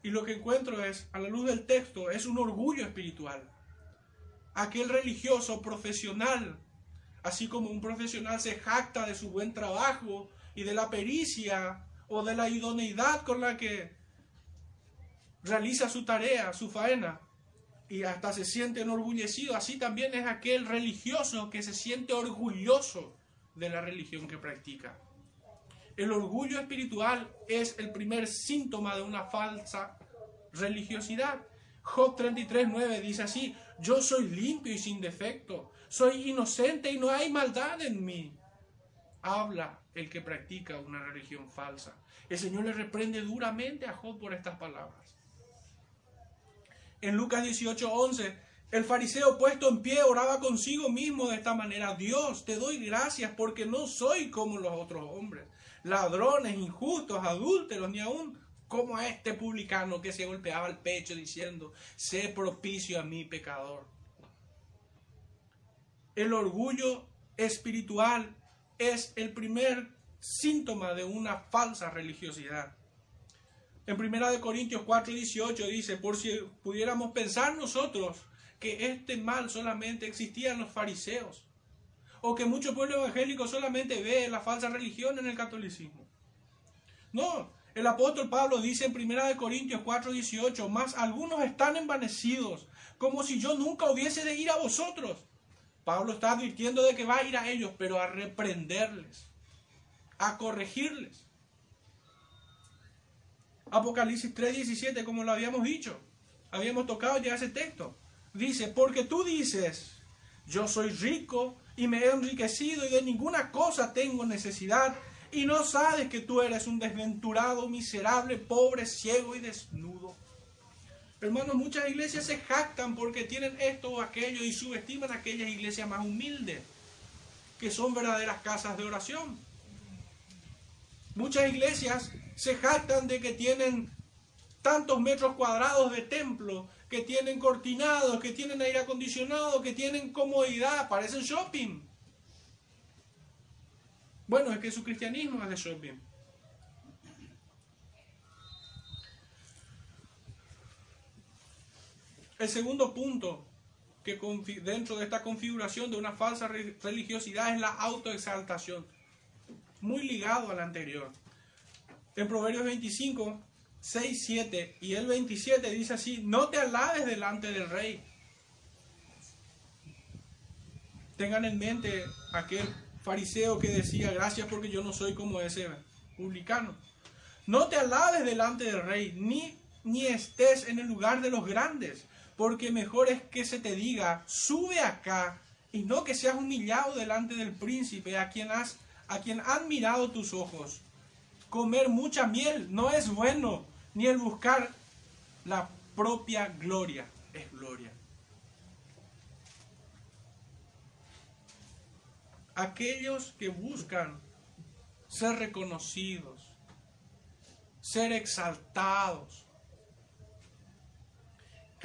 Y lo que encuentro es, a la luz del texto, es un orgullo espiritual. Aquel religioso profesional, así como un profesional se jacta de su buen trabajo y de la pericia o de la idoneidad con la que realiza su tarea, su faena, y hasta se siente enorgullecido, así también es aquel religioso que se siente orgulloso de la religión que practica. El orgullo espiritual es el primer síntoma de una falsa religiosidad. Job 33.9 dice así, yo soy limpio y sin defecto, soy inocente y no hay maldad en mí. Habla el que practica una religión falsa. El Señor le reprende duramente a Job por estas palabras. En Lucas 18:11, el fariseo puesto en pie oraba consigo mismo de esta manera, Dios, te doy gracias porque no soy como los otros hombres, ladrones, injustos, adúlteros, ni aún como a este publicano que se golpeaba el pecho diciendo, sé propicio a mi pecador. El orgullo espiritual es el primer síntoma de una falsa religiosidad. En 1 Corintios 4, 18 dice, por si pudiéramos pensar nosotros que este mal solamente existía en los fariseos, o que mucho pueblo evangélico solamente ve la falsa religión en el catolicismo. No, el apóstol Pablo dice en 1 Corintios 4, 18, más algunos están envanecidos, como si yo nunca hubiese de ir a vosotros. Pablo está advirtiendo de que va a ir a ellos, pero a reprenderles, a corregirles. Apocalipsis 3:17, como lo habíamos dicho, habíamos tocado ya ese texto. Dice, porque tú dices, yo soy rico y me he enriquecido y de ninguna cosa tengo necesidad, y no sabes que tú eres un desventurado, miserable, pobre, ciego y desnudo. Hermanos, muchas iglesias se jactan porque tienen esto o aquello y subestiman aquellas iglesias más humildes, que son verdaderas casas de oración. Muchas iglesias se jactan de que tienen tantos metros cuadrados de templo, que tienen cortinados, que tienen aire acondicionado, que tienen comodidad, parecen shopping. Bueno, es que su cristianismo es de shopping. El segundo punto que dentro de esta configuración de una falsa religiosidad es la autoexaltación, muy ligado al anterior. En Proverbios 25, 6, 7 y el 27 dice así, no te alabes delante del rey. Tengan en mente aquel fariseo que decía, gracias porque yo no soy como ese publicano. No te alabes delante del rey, ni, ni estés en el lugar de los grandes, porque mejor es que se te diga, sube acá, y no que seas humillado delante del príncipe a quien, has, a quien han mirado tus ojos. Comer mucha miel no es bueno, ni el buscar la propia gloria es gloria. Aquellos que buscan ser reconocidos, ser exaltados,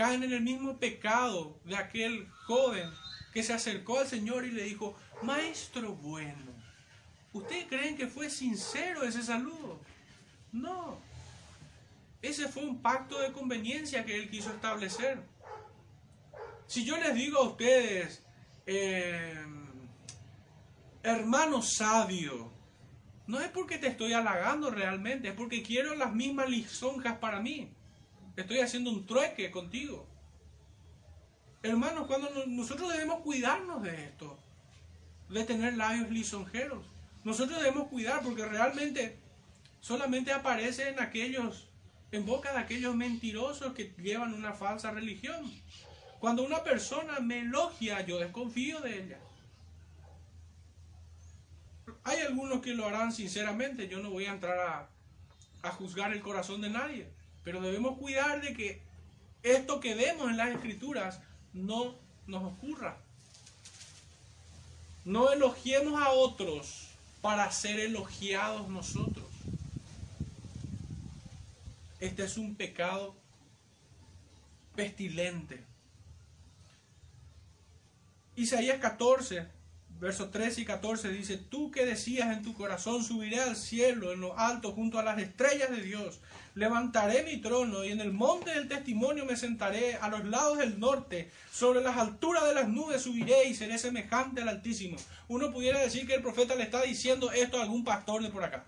caen en el mismo pecado de aquel joven que se acercó al Señor y le dijo, Maestro bueno, ¿ustedes creen que fue sincero ese saludo? No. Ese fue un pacto de conveniencia que él quiso establecer. Si yo les digo a ustedes, eh, hermano sabio, no es porque te estoy halagando realmente, es porque quiero las mismas lisonjas para mí. Estoy haciendo un trueque contigo. Hermanos, cuando nosotros debemos cuidarnos de esto, de tener labios lisonjeros. Nosotros debemos cuidar porque realmente solamente aparece en aquellos, en boca de aquellos mentirosos que llevan una falsa religión. Cuando una persona me elogia, yo desconfío de ella. Hay algunos que lo harán sinceramente, yo no voy a entrar a, a juzgar el corazón de nadie, pero debemos cuidar de que esto que vemos en las escrituras no nos ocurra. No elogiemos a otros para ser elogiados nosotros. Este es un pecado pestilente. Isaías 14, versos 13 y 14 dice, tú que decías en tu corazón, subiré al cielo en lo alto junto a las estrellas de Dios, levantaré mi trono y en el monte del testimonio me sentaré a los lados del norte, sobre las alturas de las nubes subiré y seré semejante al Altísimo. Uno pudiera decir que el profeta le está diciendo esto a algún pastor de por acá.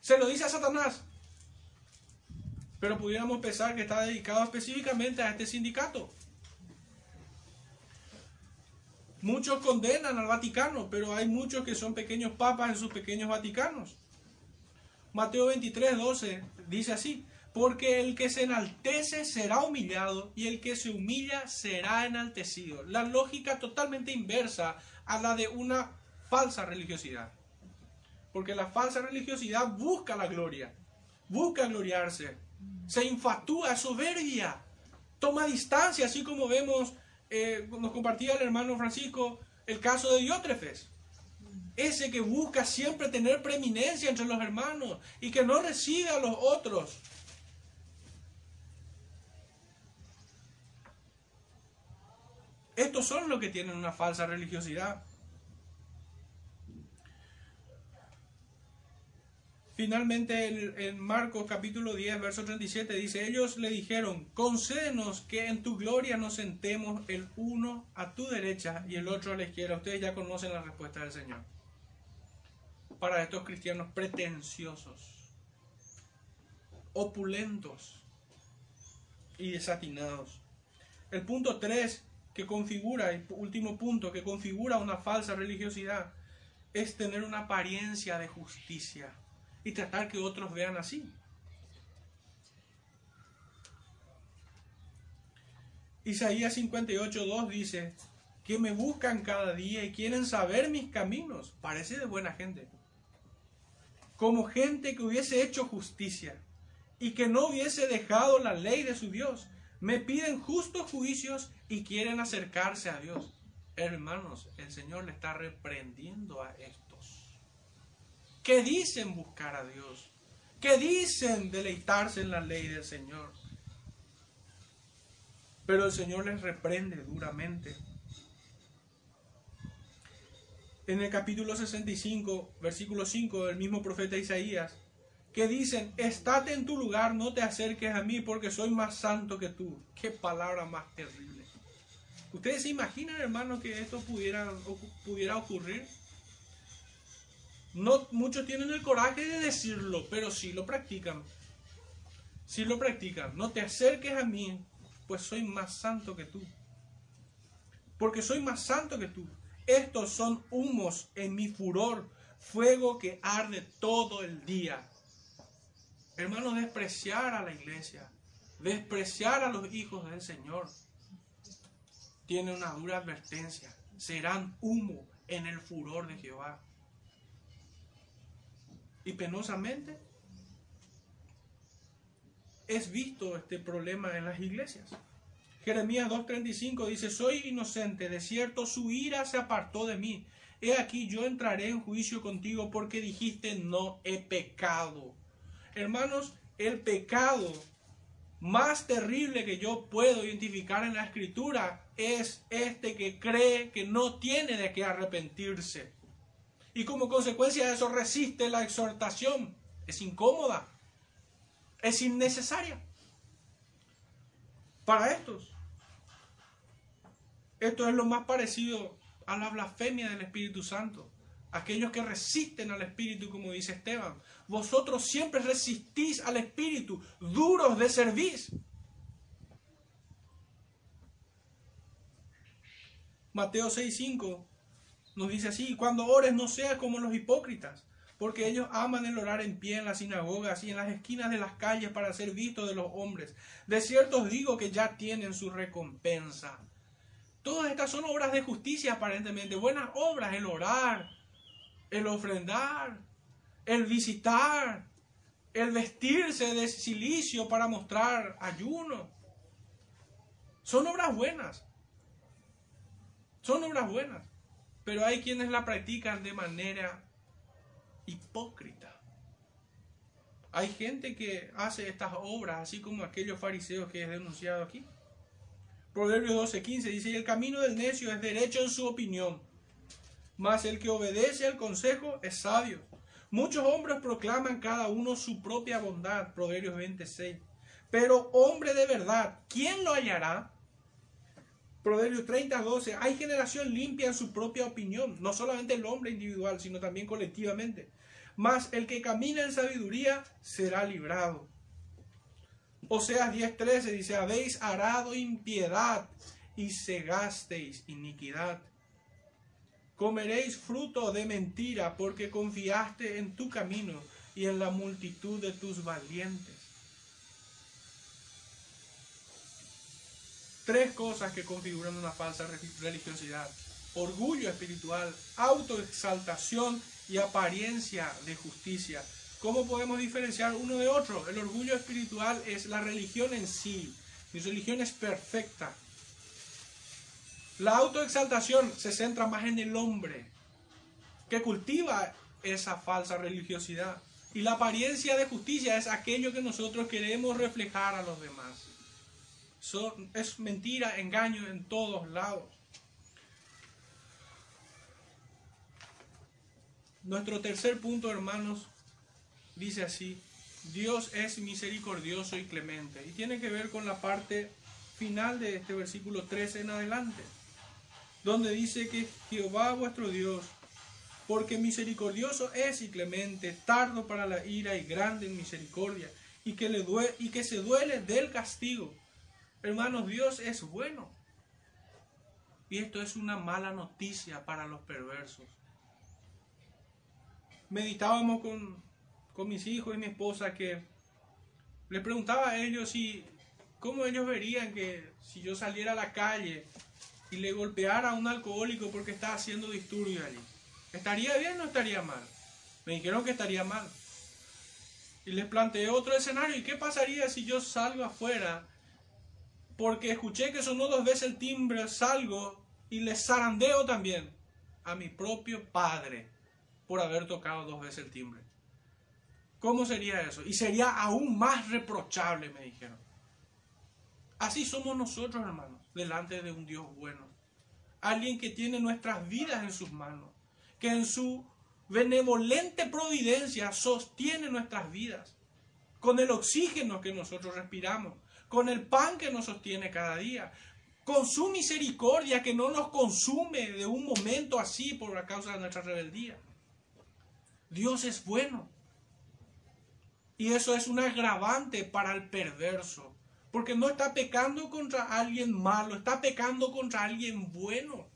Se lo dice a Satanás. Pero pudiéramos pensar que está dedicado específicamente a este sindicato. Muchos condenan al Vaticano, pero hay muchos que son pequeños papas en sus pequeños Vaticanos. Mateo 23, 12 dice así, porque el que se enaltece será humillado y el que se humilla será enaltecido. La lógica totalmente inversa a la de una falsa religiosidad. Porque la falsa religiosidad busca la gloria, busca gloriarse, se infatúa, soberbia, toma distancia, así como vemos, eh, nos compartía el hermano Francisco el caso de Diótrefes. Ese que busca siempre tener preeminencia entre los hermanos y que no recibe a los otros. Estos son los que tienen una falsa religiosidad. Finalmente en, Marcos capítulo 10, verso 37 dice, ellos le dijeron, concédenos que en tu gloria nos sentemos el uno a tu derecha y el otro a la izquierda. Ustedes ya conocen la respuesta del Señor para estos cristianos pretenciosos, opulentos y desatinados. El punto 3 que configura, el último punto que configura una falsa religiosidad, es tener una apariencia de justicia y tratar que otros vean así. Isaías 58.2 dice, que me buscan cada día y quieren saber mis caminos. Parece de buena gente como gente que hubiese hecho justicia y que no hubiese dejado la ley de su Dios. Me piden justos juicios y quieren acercarse a Dios. Hermanos, el Señor le está reprendiendo a estos que dicen buscar a Dios, que dicen deleitarse en la ley del Señor. Pero el Señor les reprende duramente en el capítulo 65, versículo 5 del mismo profeta Isaías, que dicen, estate en tu lugar, no te acerques a mí porque soy más santo que tú. Qué palabra más terrible. ¿Ustedes se imaginan, hermanos, que esto pudiera, pudiera ocurrir? No, muchos tienen el coraje de decirlo, pero sí lo practican. Sí lo practican. No te acerques a mí, pues soy más santo que tú. Porque soy más santo que tú. Estos son humos en mi furor, fuego que arde todo el día. Hermanos, despreciar a la iglesia, despreciar a los hijos del Señor, tiene una dura advertencia. Serán humo en el furor de Jehová. Y penosamente es visto este problema en las iglesias. Jeremías 2.35 dice, soy inocente, de cierto su ira se apartó de mí. He aquí yo entraré en juicio contigo porque dijiste, no he pecado. Hermanos, el pecado más terrible que yo puedo identificar en la escritura es este que cree que no tiene de qué arrepentirse. Y como consecuencia de eso resiste la exhortación. Es incómoda. Es innecesaria. Para estos. Esto es lo más parecido a la blasfemia del Espíritu Santo. Aquellos que resisten al Espíritu, como dice Esteban. Vosotros siempre resistís al Espíritu, duros de servir. Mateo 6:5 nos dice así, cuando ores no seas como los hipócritas, porque ellos aman el orar en pie en las sinagogas y en las esquinas de las calles para ser vistos de los hombres. De cierto os digo que ya tienen su recompensa. Todas estas son obras de justicia aparentemente, buenas obras, el orar, el ofrendar, el visitar, el vestirse de silicio para mostrar ayuno. Son obras buenas. Son obras buenas. Pero hay quienes la practican de manera hipócrita. Hay gente que hace estas obras, así como aquellos fariseos que he denunciado aquí. Proverbios 12:15 dice, y el camino del necio es derecho en su opinión, mas el que obedece al consejo es sabio. Muchos hombres proclaman cada uno su propia bondad, Proverbios 26. Pero hombre de verdad, ¿quién lo hallará? Proverbios 30, 12. Hay generación limpia en su propia opinión, no solamente el hombre individual, sino también colectivamente. Mas el que camina en sabiduría será librado. Oseas 10:13 dice, habéis arado impiedad y cegasteis iniquidad. Comeréis fruto de mentira porque confiaste en tu camino y en la multitud de tus valientes. Tres cosas que configuran una falsa religiosidad. Orgullo espiritual, autoexaltación y apariencia de justicia. ¿Cómo podemos diferenciar uno de otro? El orgullo espiritual es la religión en sí. Mi religión es perfecta. La autoexaltación se centra más en el hombre que cultiva esa falsa religiosidad. Y la apariencia de justicia es aquello que nosotros queremos reflejar a los demás es mentira, engaño en todos lados. Nuestro tercer punto, hermanos, dice así, Dios es misericordioso y clemente. Y tiene que ver con la parte final de este versículo 13 en adelante, donde dice que Jehová vuestro Dios, porque misericordioso es y clemente, tardo para la ira y grande en misericordia, y que, le y que se duele del castigo Hermanos, Dios es bueno. Y esto es una mala noticia para los perversos. Meditábamos con, mis hijos y mi esposa que les preguntaba a ellos si cómo ellos verían que si yo saliera a la calle y le golpeara a un alcohólico porque está haciendo disturbios allí. ¿Estaría bien o estaría mal? Me dijeron que estaría mal. Y les planteé otro escenario. ¿Y qué pasaría si yo salgo afuera porque escuché que sonó dos veces el timbre, salgo y le zarandeo también a mi propio padre por haber tocado dos veces el timbre. ¿Cómo sería eso? Y sería aún más reprochable, me dijeron. Así somos nosotros, hermanos, delante de un Dios bueno. Alguien que tiene nuestras vidas en sus manos, que en su benevolente providencia sostiene nuestras vidas, con el oxígeno que nosotros respiramos, con el pan que nos sostiene cada día, con su misericordia que no nos consume de un momento así por la causa de nuestra rebeldía. Dios es bueno. Y eso es un agravante para el perverso, porque no está pecando contra alguien malo, está pecando contra alguien bueno,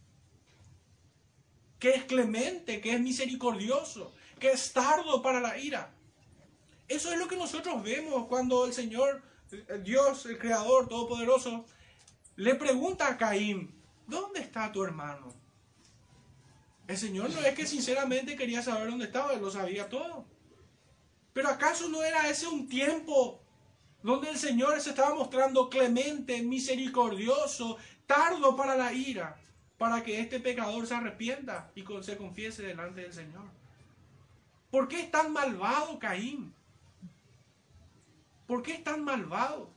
que es clemente, que es misericordioso, que es tardo para la ira. Eso es lo que nosotros vemos cuando el Señor Dios, el Creador Todopoderoso, le pregunta a Caín, ¿dónde está tu hermano? El Señor no es que sinceramente quería saber dónde estaba, él lo sabía todo. Pero ¿acaso no era ese un tiempo donde el Señor se estaba mostrando clemente, misericordioso, tardo para la ira, para que este pecador se arrepienta y se confiese delante del Señor? ¿Por qué es tan malvado Caín? ¿Por qué es tan malvado?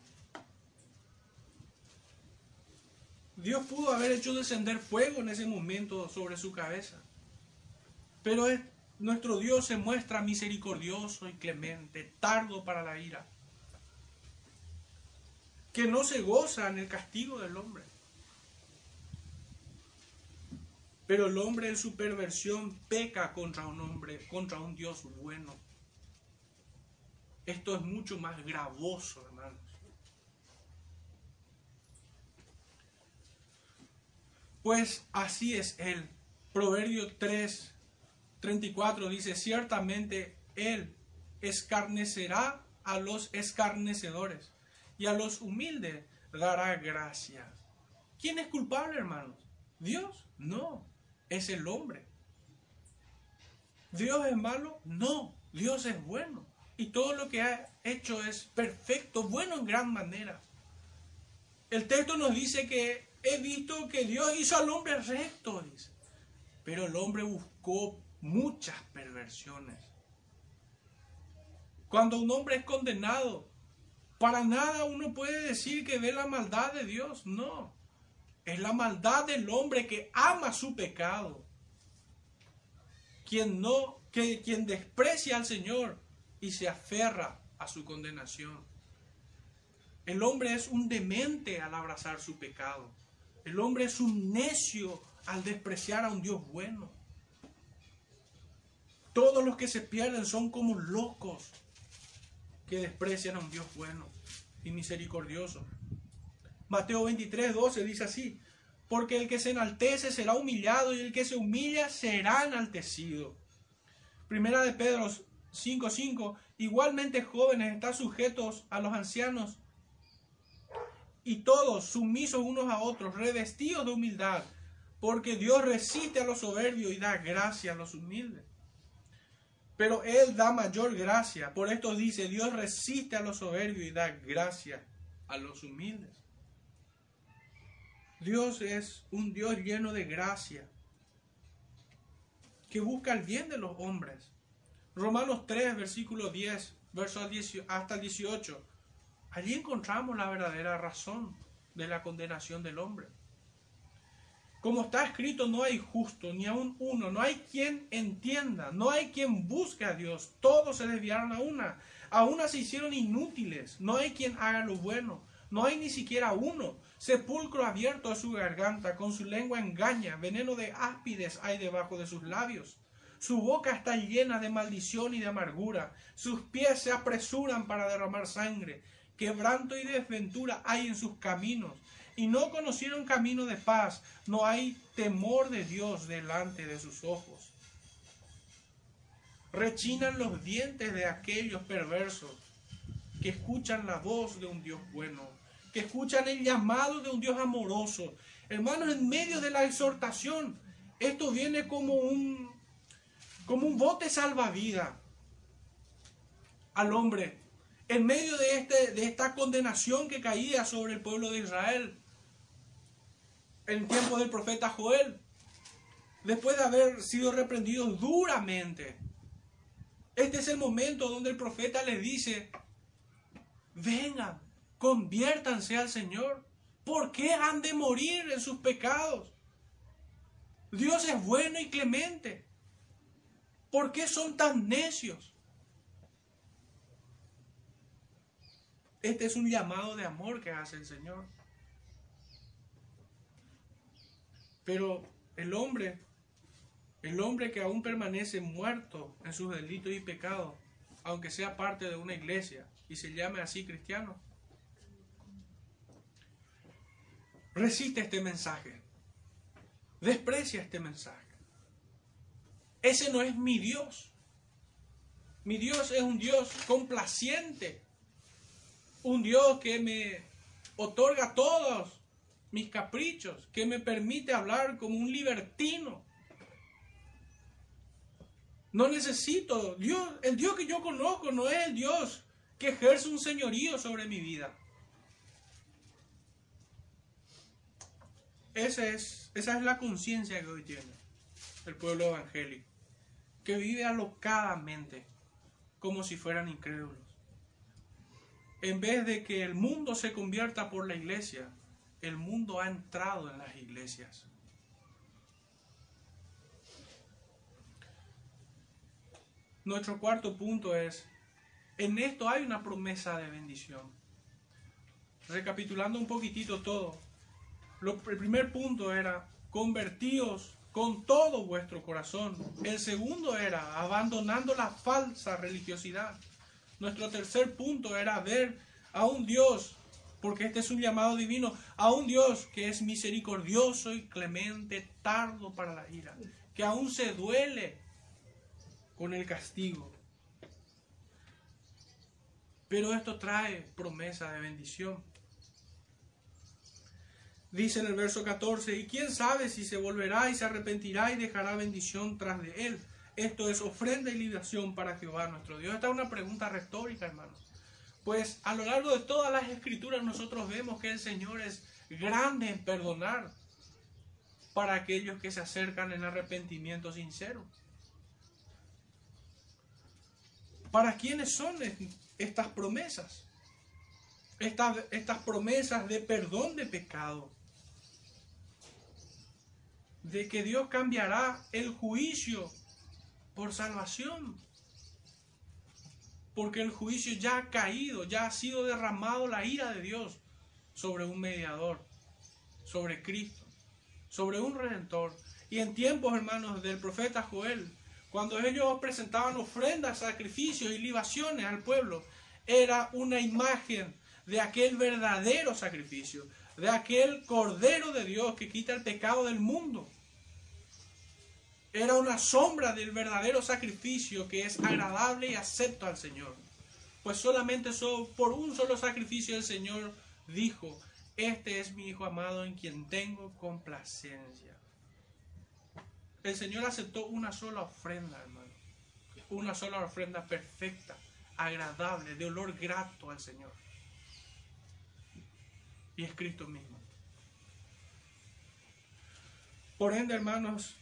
Dios pudo haber hecho descender fuego en ese momento sobre su cabeza. Pero nuestro Dios se muestra misericordioso y clemente, tardo para la ira, que no se goza en el castigo del hombre. Pero el hombre en su perversión peca contra un hombre, contra un Dios bueno. Esto es mucho más gravoso, hermanos. Pues así es Él. Proverbio 3, 34 dice, ciertamente Él escarnecerá a los escarnecedores y a los humildes dará gracia. ¿Quién es culpable, hermanos? ¿Dios? No, es el hombre. ¿Dios es malo? No, Dios es bueno. Y todo lo que ha hecho es perfecto, bueno en gran manera. El texto nos dice que he visto que Dios hizo al hombre recto. Pero el hombre buscó muchas perversiones. Cuando un hombre es condenado, para nada uno puede decir que ve la maldad de Dios. No. Es la maldad del hombre que ama su pecado. Quien no, que quien desprecia al Señor y se aferra a su condenación. El hombre es un demente al abrazar su pecado. El hombre es un necio al despreciar a un Dios bueno. Todos los que se pierden son como locos que desprecian a un Dios bueno y misericordioso. Mateo 23, 12 dice así, porque el que se enaltece será humillado y el que se humilla será enaltecido. Primera de Pedro 5, 5, igualmente jóvenes están sujetos a los ancianos y todos sumisos unos a otros, revestidos de humildad, porque Dios resiste a los soberbios y da gracia a los humildes. Pero Él da mayor gracia. Por esto dice, Dios resiste a los soberbios y da gracia a los humildes. Dios es un Dios lleno de gracia, que busca el bien de los hombres. Romanos 3, versículo 10, verso hasta el 18. Allí encontramos la verdadera razón de la condenación del hombre. Como está escrito, no hay justo, ni aun uno, no hay quien entienda, no hay quien busque a Dios. Todos se desviaron a una, a una se hicieron inútiles, no hay quien haga lo bueno, no hay ni siquiera uno. Sepulcro abierto a su garganta, con su lengua engaña, veneno de áspides hay debajo de sus labios. Su boca está llena de maldición y de amargura, sus pies se apresuran para derramar sangre, quebranto y desventura hay en sus caminos y no conocieron camino de paz. No hay temor de Dios delante de sus ojos. Rechinan los dientes de aquellos perversos que escuchan la voz de un Dios bueno, que escuchan el llamado de un Dios amoroso. Hermanos, en medio de la exhortación, esto viene como un, como un bote salvavidas al hombre. En medio de, este, de esta condenación que caía sobre el pueblo de Israel, en tiempo del profeta Joel, después de haber sido reprendidos duramente. Este es el momento donde el profeta les dice, vengan, conviértanse al Señor. ¿Por qué han de morir en sus pecados? Dios es bueno y clemente. ¿Por qué son tan necios? Este es un llamado de amor que hace el Señor. Pero el hombre, el hombre que aún permanece muerto en sus delitos y pecados, aunque sea parte de una iglesia y se llame así cristiano, resiste este mensaje, desprecia este mensaje. Ese no es mi Dios. Mi Dios es un Dios complaciente, un Dios que me otorga todos mis caprichos, que me permite hablar como un libertino. No necesito, Dios, el Dios que yo conozco no es el Dios que ejerce un señorío sobre mi vida. Esa es, esa es la conciencia que hoy tiene el pueblo evangélico, que vive alocadamente, como si fueran incrédulos. En vez de que el mundo se convierta por la iglesia, el mundo ha entrado en las iglesias. Nuestro cuarto punto es, en esto hay una promesa de bendición. Recapitulando un poquitito todo, el primer punto era, convertíos con todo vuestro corazón. El segundo era, abandonando la falsa religiosidad. Nuestro tercer punto era ver a un Dios porque este es un llamado divino a un Dios que es misericordioso y clemente, tardo para la ira, que aún se duele con el castigo. Pero esto trae promesa de bendición. Dice en el verso 14, y quién sabe si se volverá y se arrepentirá y dejará bendición tras de él. Esto es ofrenda y libación para Jehová nuestro Dios. Esta es una pregunta retórica, hermanos. Pues a lo largo de todas las escrituras nosotros vemos que el Señor es grande en perdonar para aquellos que se acercan en arrepentimiento sincero. ¿Para quiénes son estas promesas? Estas, estas promesas de perdón de pecado. De que Dios cambiará el juicio por salvación. Porque el juicio ya ha caído, ya ha sido derramado la ira de Dios sobre un mediador, sobre Cristo, sobre un redentor. Y en tiempos, hermanos, del profeta Joel, cuando ellos presentaban ofrendas, sacrificios y libaciones al pueblo, era una imagen de aquel verdadero sacrificio, de aquel Cordero de Dios que quita el pecado del mundo. Era una sombra del verdadero sacrificio que es agradable y acepto al Señor. Pues solamente por un solo sacrificio el Señor dijo, este es mi Hijo amado en quien tengo complacencia. El Señor aceptó una sola ofrenda, hermano. Una sola ofrenda perfecta, agradable, de olor grato al Señor. Y es Cristo mismo. Por ende, hermanos,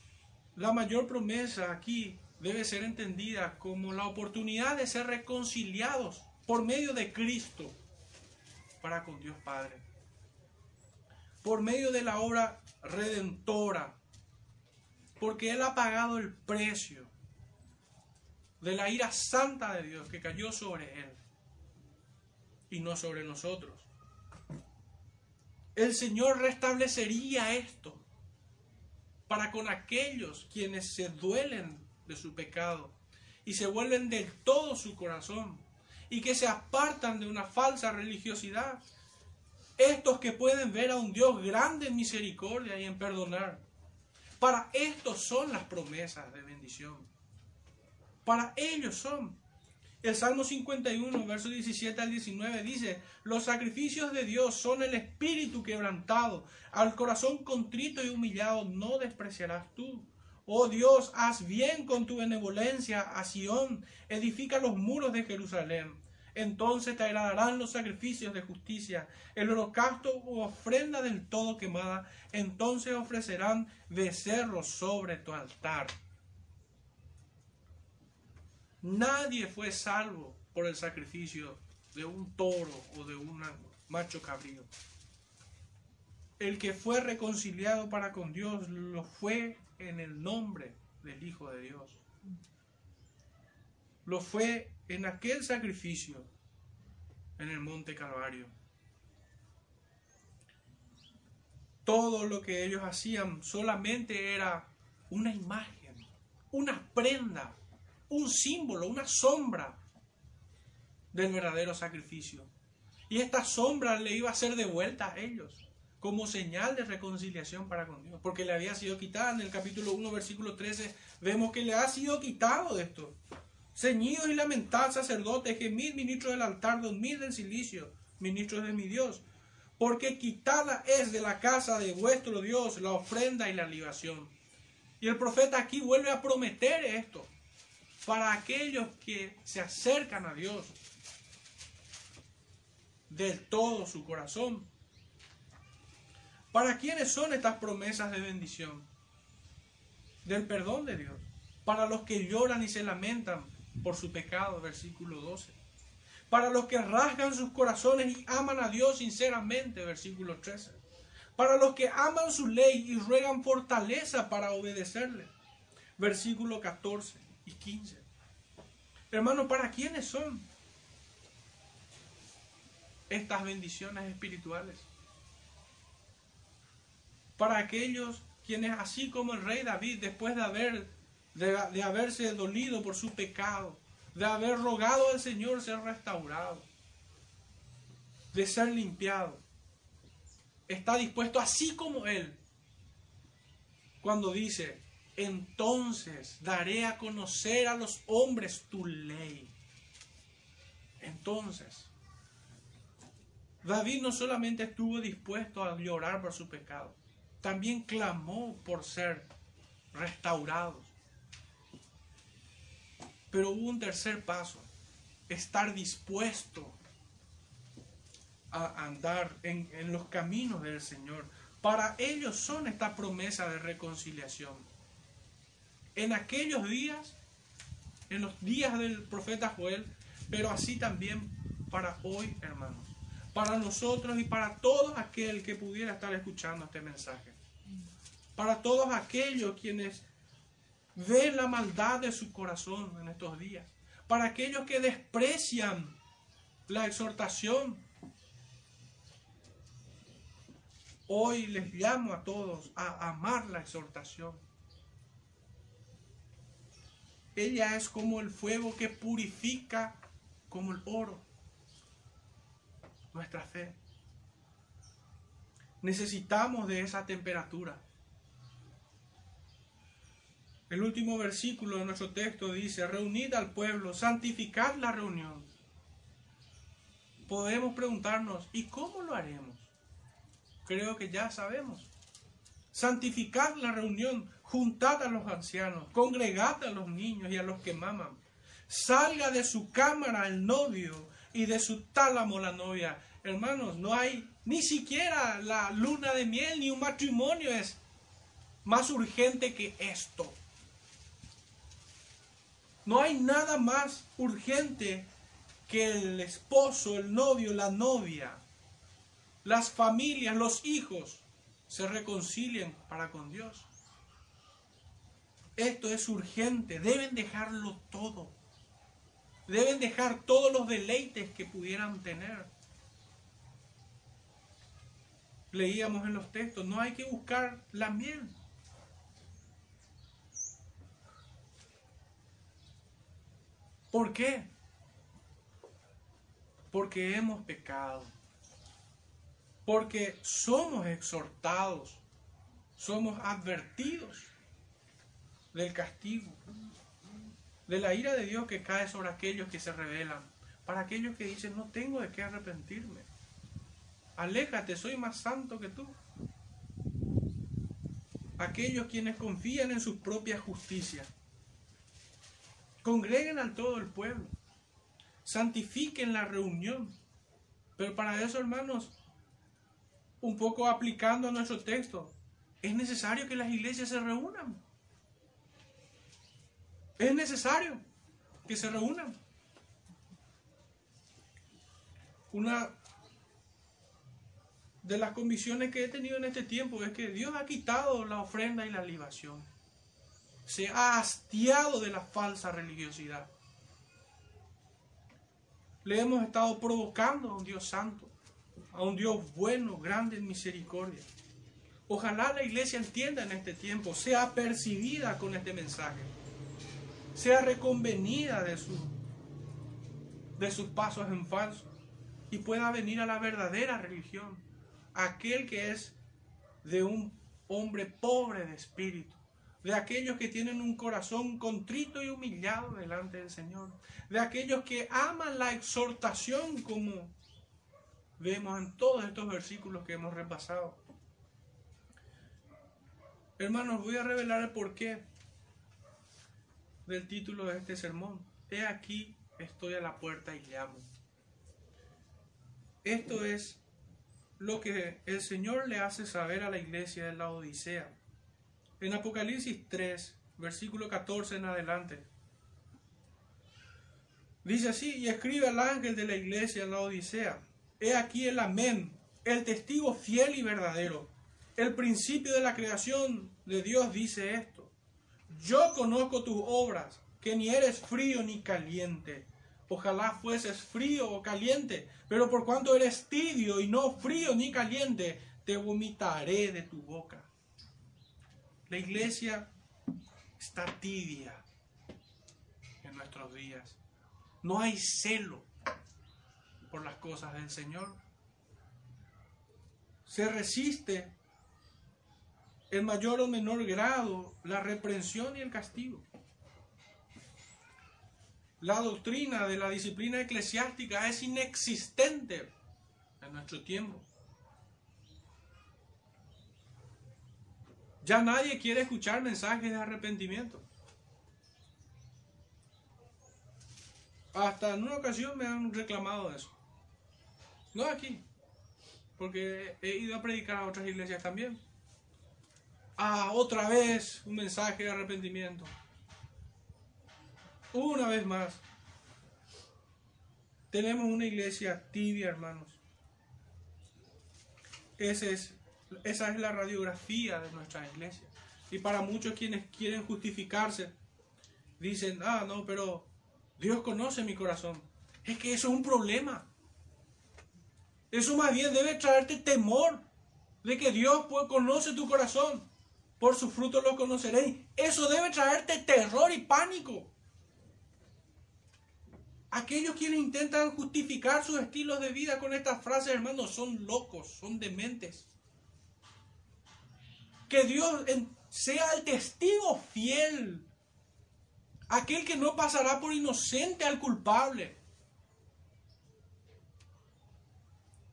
la mayor promesa aquí debe ser entendida como la oportunidad de ser reconciliados por medio de Cristo para con Dios Padre. Por medio de la obra redentora porque Él ha pagado el precio de la ira santa de Dios que cayó sobre Él y no sobre nosotros. El Señor restablecería esto para con aquellos quienes se duelen de su pecado y se vuelven de todo su corazón y que se apartan de una falsa religiosidad. Estos que pueden ver a un Dios grande en misericordia y en perdonar para estos son las promesas de bendición. Para ellos son. El Salmo 51, verso 17 al 19 dice, los sacrificios de Dios son el espíritu quebrantado, al corazón contrito y humillado no despreciarás tú. Oh Dios, haz bien con tu benevolencia a Sión, edifica los muros de Jerusalén. Entonces te agradarán los sacrificios de justicia, el holocausto o ofrenda del todo quemada. Entonces ofrecerán becerros sobre tu altar. Nadie fue salvo por el sacrificio de un toro o de un macho cabrío. El que fue reconciliado para con Dios lo fue en el nombre del Hijo de Dios. Lo fue en aquel sacrificio en el monte Calvario. Todo lo que ellos hacían solamente era una imagen, una prenda, un símbolo, una sombra del verdadero sacrificio. Y esta sombra le iba a ser devuelta a ellos como señal de reconciliación para con Dios, porque le había sido quitada. En el capítulo 1, versículo 13, vemos que le ha sido quitado de esto. Ceñidos y lamentad, sacerdotes, gemid, ministros del altar, mil del silicio, ministros de mi Dios. Porque quitada es de la casa de vuestro Dios la ofrenda y la libación. Y el profeta aquí vuelve a prometer esto para aquellos que se acercan a Dios de todo su corazón. ¿Para quiénes son estas promesas de bendición? Del perdón de Dios. Para los que lloran y se lamentan por su pecado, versículo 12. Para los que rasgan sus corazones y aman a Dios sinceramente, versículo 13. Para los que aman su ley y ruegan fortaleza para obedecerle, versículo 14 y 15. Hermanos, ¿para quiénes son estas bendiciones espirituales? Para aquellos quienes, así como el rey David, después de haber de, haberse dolido por su pecado, de haber rogado al Señor ser restaurado, de ser limpiado. Está dispuesto así como Él, cuando dice, entonces daré a conocer a los hombres tu ley. Entonces, David no solamente estuvo dispuesto a llorar por su pecado, también clamó por ser restaurados. Pero hubo un tercer paso, estar dispuesto a andar en, en los caminos del Señor. Para ellos son esta promesa de reconciliación. En aquellos días, en los días del profeta Joel, pero así también para hoy, hermanos. Para nosotros y para todo aquel que pudiera estar escuchando este mensaje. Para todos aquellos quienes ven la maldad de su corazón en estos días. Para aquellos que desprecian la exhortación Hoy les llamo a todos a amar la exhortación. Ella es como el fuego que purifica como el oro nuestra fe. Necesitamos de esa temperatura. El último versículo de nuestro texto dice, reunid al pueblo, santificad la reunión. Podemos preguntarnos, ¿y cómo lo haremos? creo que ya sabemos. Santificad la reunión, juntad a los ancianos, congregad a los niños y a los que maman. Salga de su cámara el novio y de su tálamo la novia. Hermanos, no hay ni siquiera la luna de miel ni un matrimonio es más urgente que esto. No hay nada más urgente que el esposo, el novio, la novia las familias, los hijos se reconcilien para con Dios. Esto es urgente, deben dejarlo todo. Deben dejar todos los deleites que pudieran tener. Leíamos en los textos, no hay que buscar la miel. ¿Por qué? Porque hemos pecado porque somos exhortados, somos advertidos del castigo, de la ira de Dios que cae sobre aquellos que se rebelan, para aquellos que dicen, no tengo de qué arrepentirme. Aléjate, soy más santo que tú. Aquellos quienes confían en su propia justicia. Congreguen al todo el pueblo. Santifiquen la reunión. Pero para eso, hermanos, un poco aplicando a nuestro texto, es necesario que las iglesias se reúnan. Es necesario que se reúnan. Una de las convicciones que he tenido en este tiempo es que Dios ha quitado la ofrenda y la libación. Se ha hastiado de la falsa religiosidad. Le hemos estado provocando a un Dios santo a un Dios bueno, grande en misericordia. Ojalá la iglesia entienda en este tiempo, sea percibida con este mensaje, sea reconvenida de, su, de sus pasos en falso y pueda venir a la verdadera religión, aquel que es de un hombre pobre de espíritu, de aquellos que tienen un corazón contrito y humillado delante del Señor, de aquellos que aman la exhortación como vemos en todos estos versículos que hemos repasado. Hermanos, voy a revelar el porqué del título de este sermón. He aquí, estoy a la puerta y llamo. Esto es lo que el Señor le hace saber a la iglesia de la Odisea. En Apocalipsis 3, versículo 14 en adelante. Dice así, y escribe al ángel de la iglesia en la Odisea He aquí el amén, el testigo fiel y verdadero. El principio de la creación de Dios dice esto. Yo conozco tus obras, que ni eres frío ni caliente. Ojalá fueses frío o caliente, pero por cuanto eres tibio y no frío ni caliente, te vomitaré de tu boca. La iglesia está tibia en nuestros días. No hay celo por las cosas del Señor. Se resiste en mayor o menor grado la reprensión y el castigo. La doctrina de la disciplina eclesiástica es inexistente en nuestro tiempo. Ya nadie quiere escuchar mensajes de arrepentimiento. Hasta en una ocasión me han reclamado eso. No aquí, porque he ido a predicar a otras iglesias también. Ah, otra vez un mensaje de arrepentimiento. Una vez más. Tenemos una iglesia tibia, hermanos. Ese es, esa es la radiografía de nuestra iglesia. Y para muchos quienes quieren justificarse, dicen, ah, no, pero Dios conoce mi corazón. Es que eso es un problema. Eso más bien debe traerte temor de que Dios conoce tu corazón. Por sus frutos lo conoceréis. Eso debe traerte terror y pánico. Aquellos quienes intentan justificar sus estilos de vida con estas frases, hermanos, son locos, son dementes. Que Dios sea el testigo fiel, aquel que no pasará por inocente al culpable.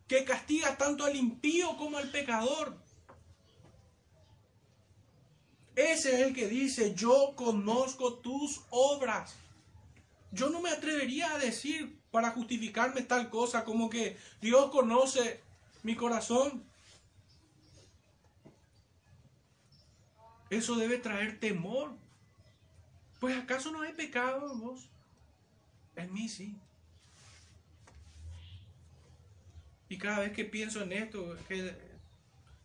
que castiga tanto al impío como al pecador. Ese es el que dice, yo conozco tus obras. Yo no me atrevería a decir para justificarme tal cosa como que Dios conoce mi corazón. Eso debe traer temor. Pues acaso no hay pecado en vos? En mí sí. Y cada vez que pienso en esto, que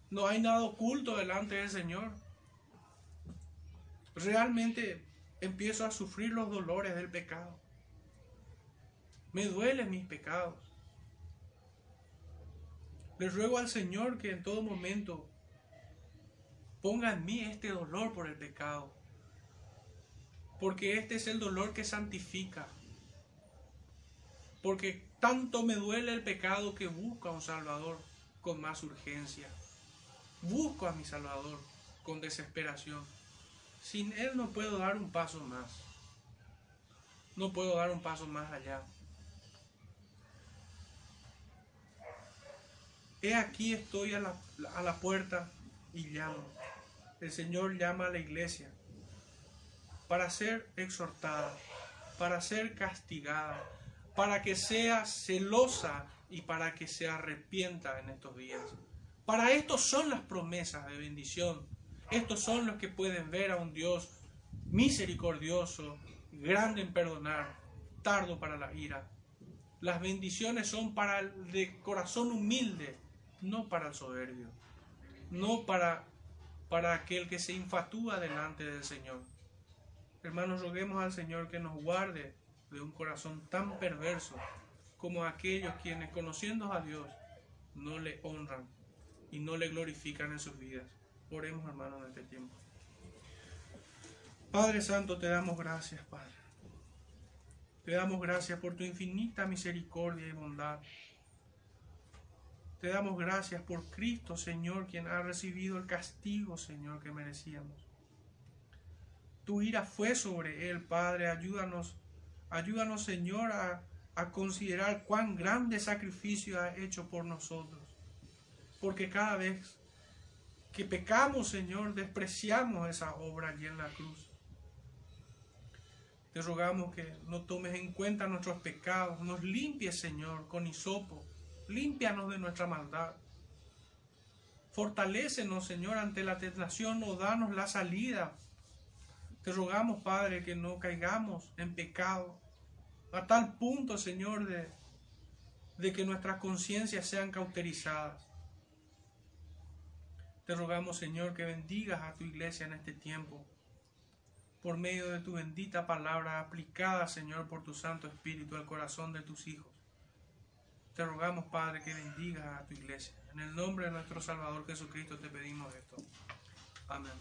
no hay nada oculto delante del Señor. Realmente empiezo a sufrir los dolores del pecado. Me duelen mis pecados. Le ruego al Señor que en todo momento ponga en mí este dolor por el pecado. Porque este es el dolor que santifica. Porque tanto me duele el pecado que busco a un Salvador con más urgencia. Busco a mi Salvador con desesperación. Sin Él no puedo dar un paso más. No puedo dar un paso más allá. He aquí estoy a la, a la puerta y llamo. El Señor llama a la iglesia para ser exhortada, para ser castigada, para que sea celosa y para que se arrepienta en estos días. Para esto son las promesas de bendición. Estos son los que pueden ver a un Dios misericordioso, grande en perdonar, tardo para la ira. Las bendiciones son para el de corazón humilde, no para el soberbio, no para, para aquel que se infatúa delante del Señor. Hermanos, roguemos al Señor que nos guarde de un corazón tan perverso como aquellos quienes conociendo a Dios no le honran y no le glorifican en sus vidas. Oremos hermanos en este tiempo. Padre Santo, te damos gracias, Padre. Te damos gracias por tu infinita misericordia y bondad. Te damos gracias por Cristo, Señor, quien ha recibido el castigo, Señor, que merecíamos. Tu ira fue sobre él, Padre. Ayúdanos Ayúdanos, Señor, a, considerar cuán grande sacrificio ha hecho por nosotros. Porque cada vez que pecamos, Señor, despreciamos esa obra allí en la cruz. Te rogamos que no tomes en cuenta nuestros pecados, nos limpies, Señor, con hisopo. Límpianos de nuestra maldad. Fortalécenos, Señor, ante la tentación, o danos la salida. Te rogamos, Padre, que no caigamos en pecado, a tal punto, Señor, de, de que nuestras conciencias sean cauterizadas. Te rogamos, Señor, que bendigas a tu iglesia en este tiempo, por medio de tu bendita palabra aplicada, Señor, por tu Santo Espíritu al corazón de tus hijos. Te rogamos, Padre, que bendigas a tu iglesia. En el nombre de nuestro Salvador Jesucristo te pedimos esto. Amén.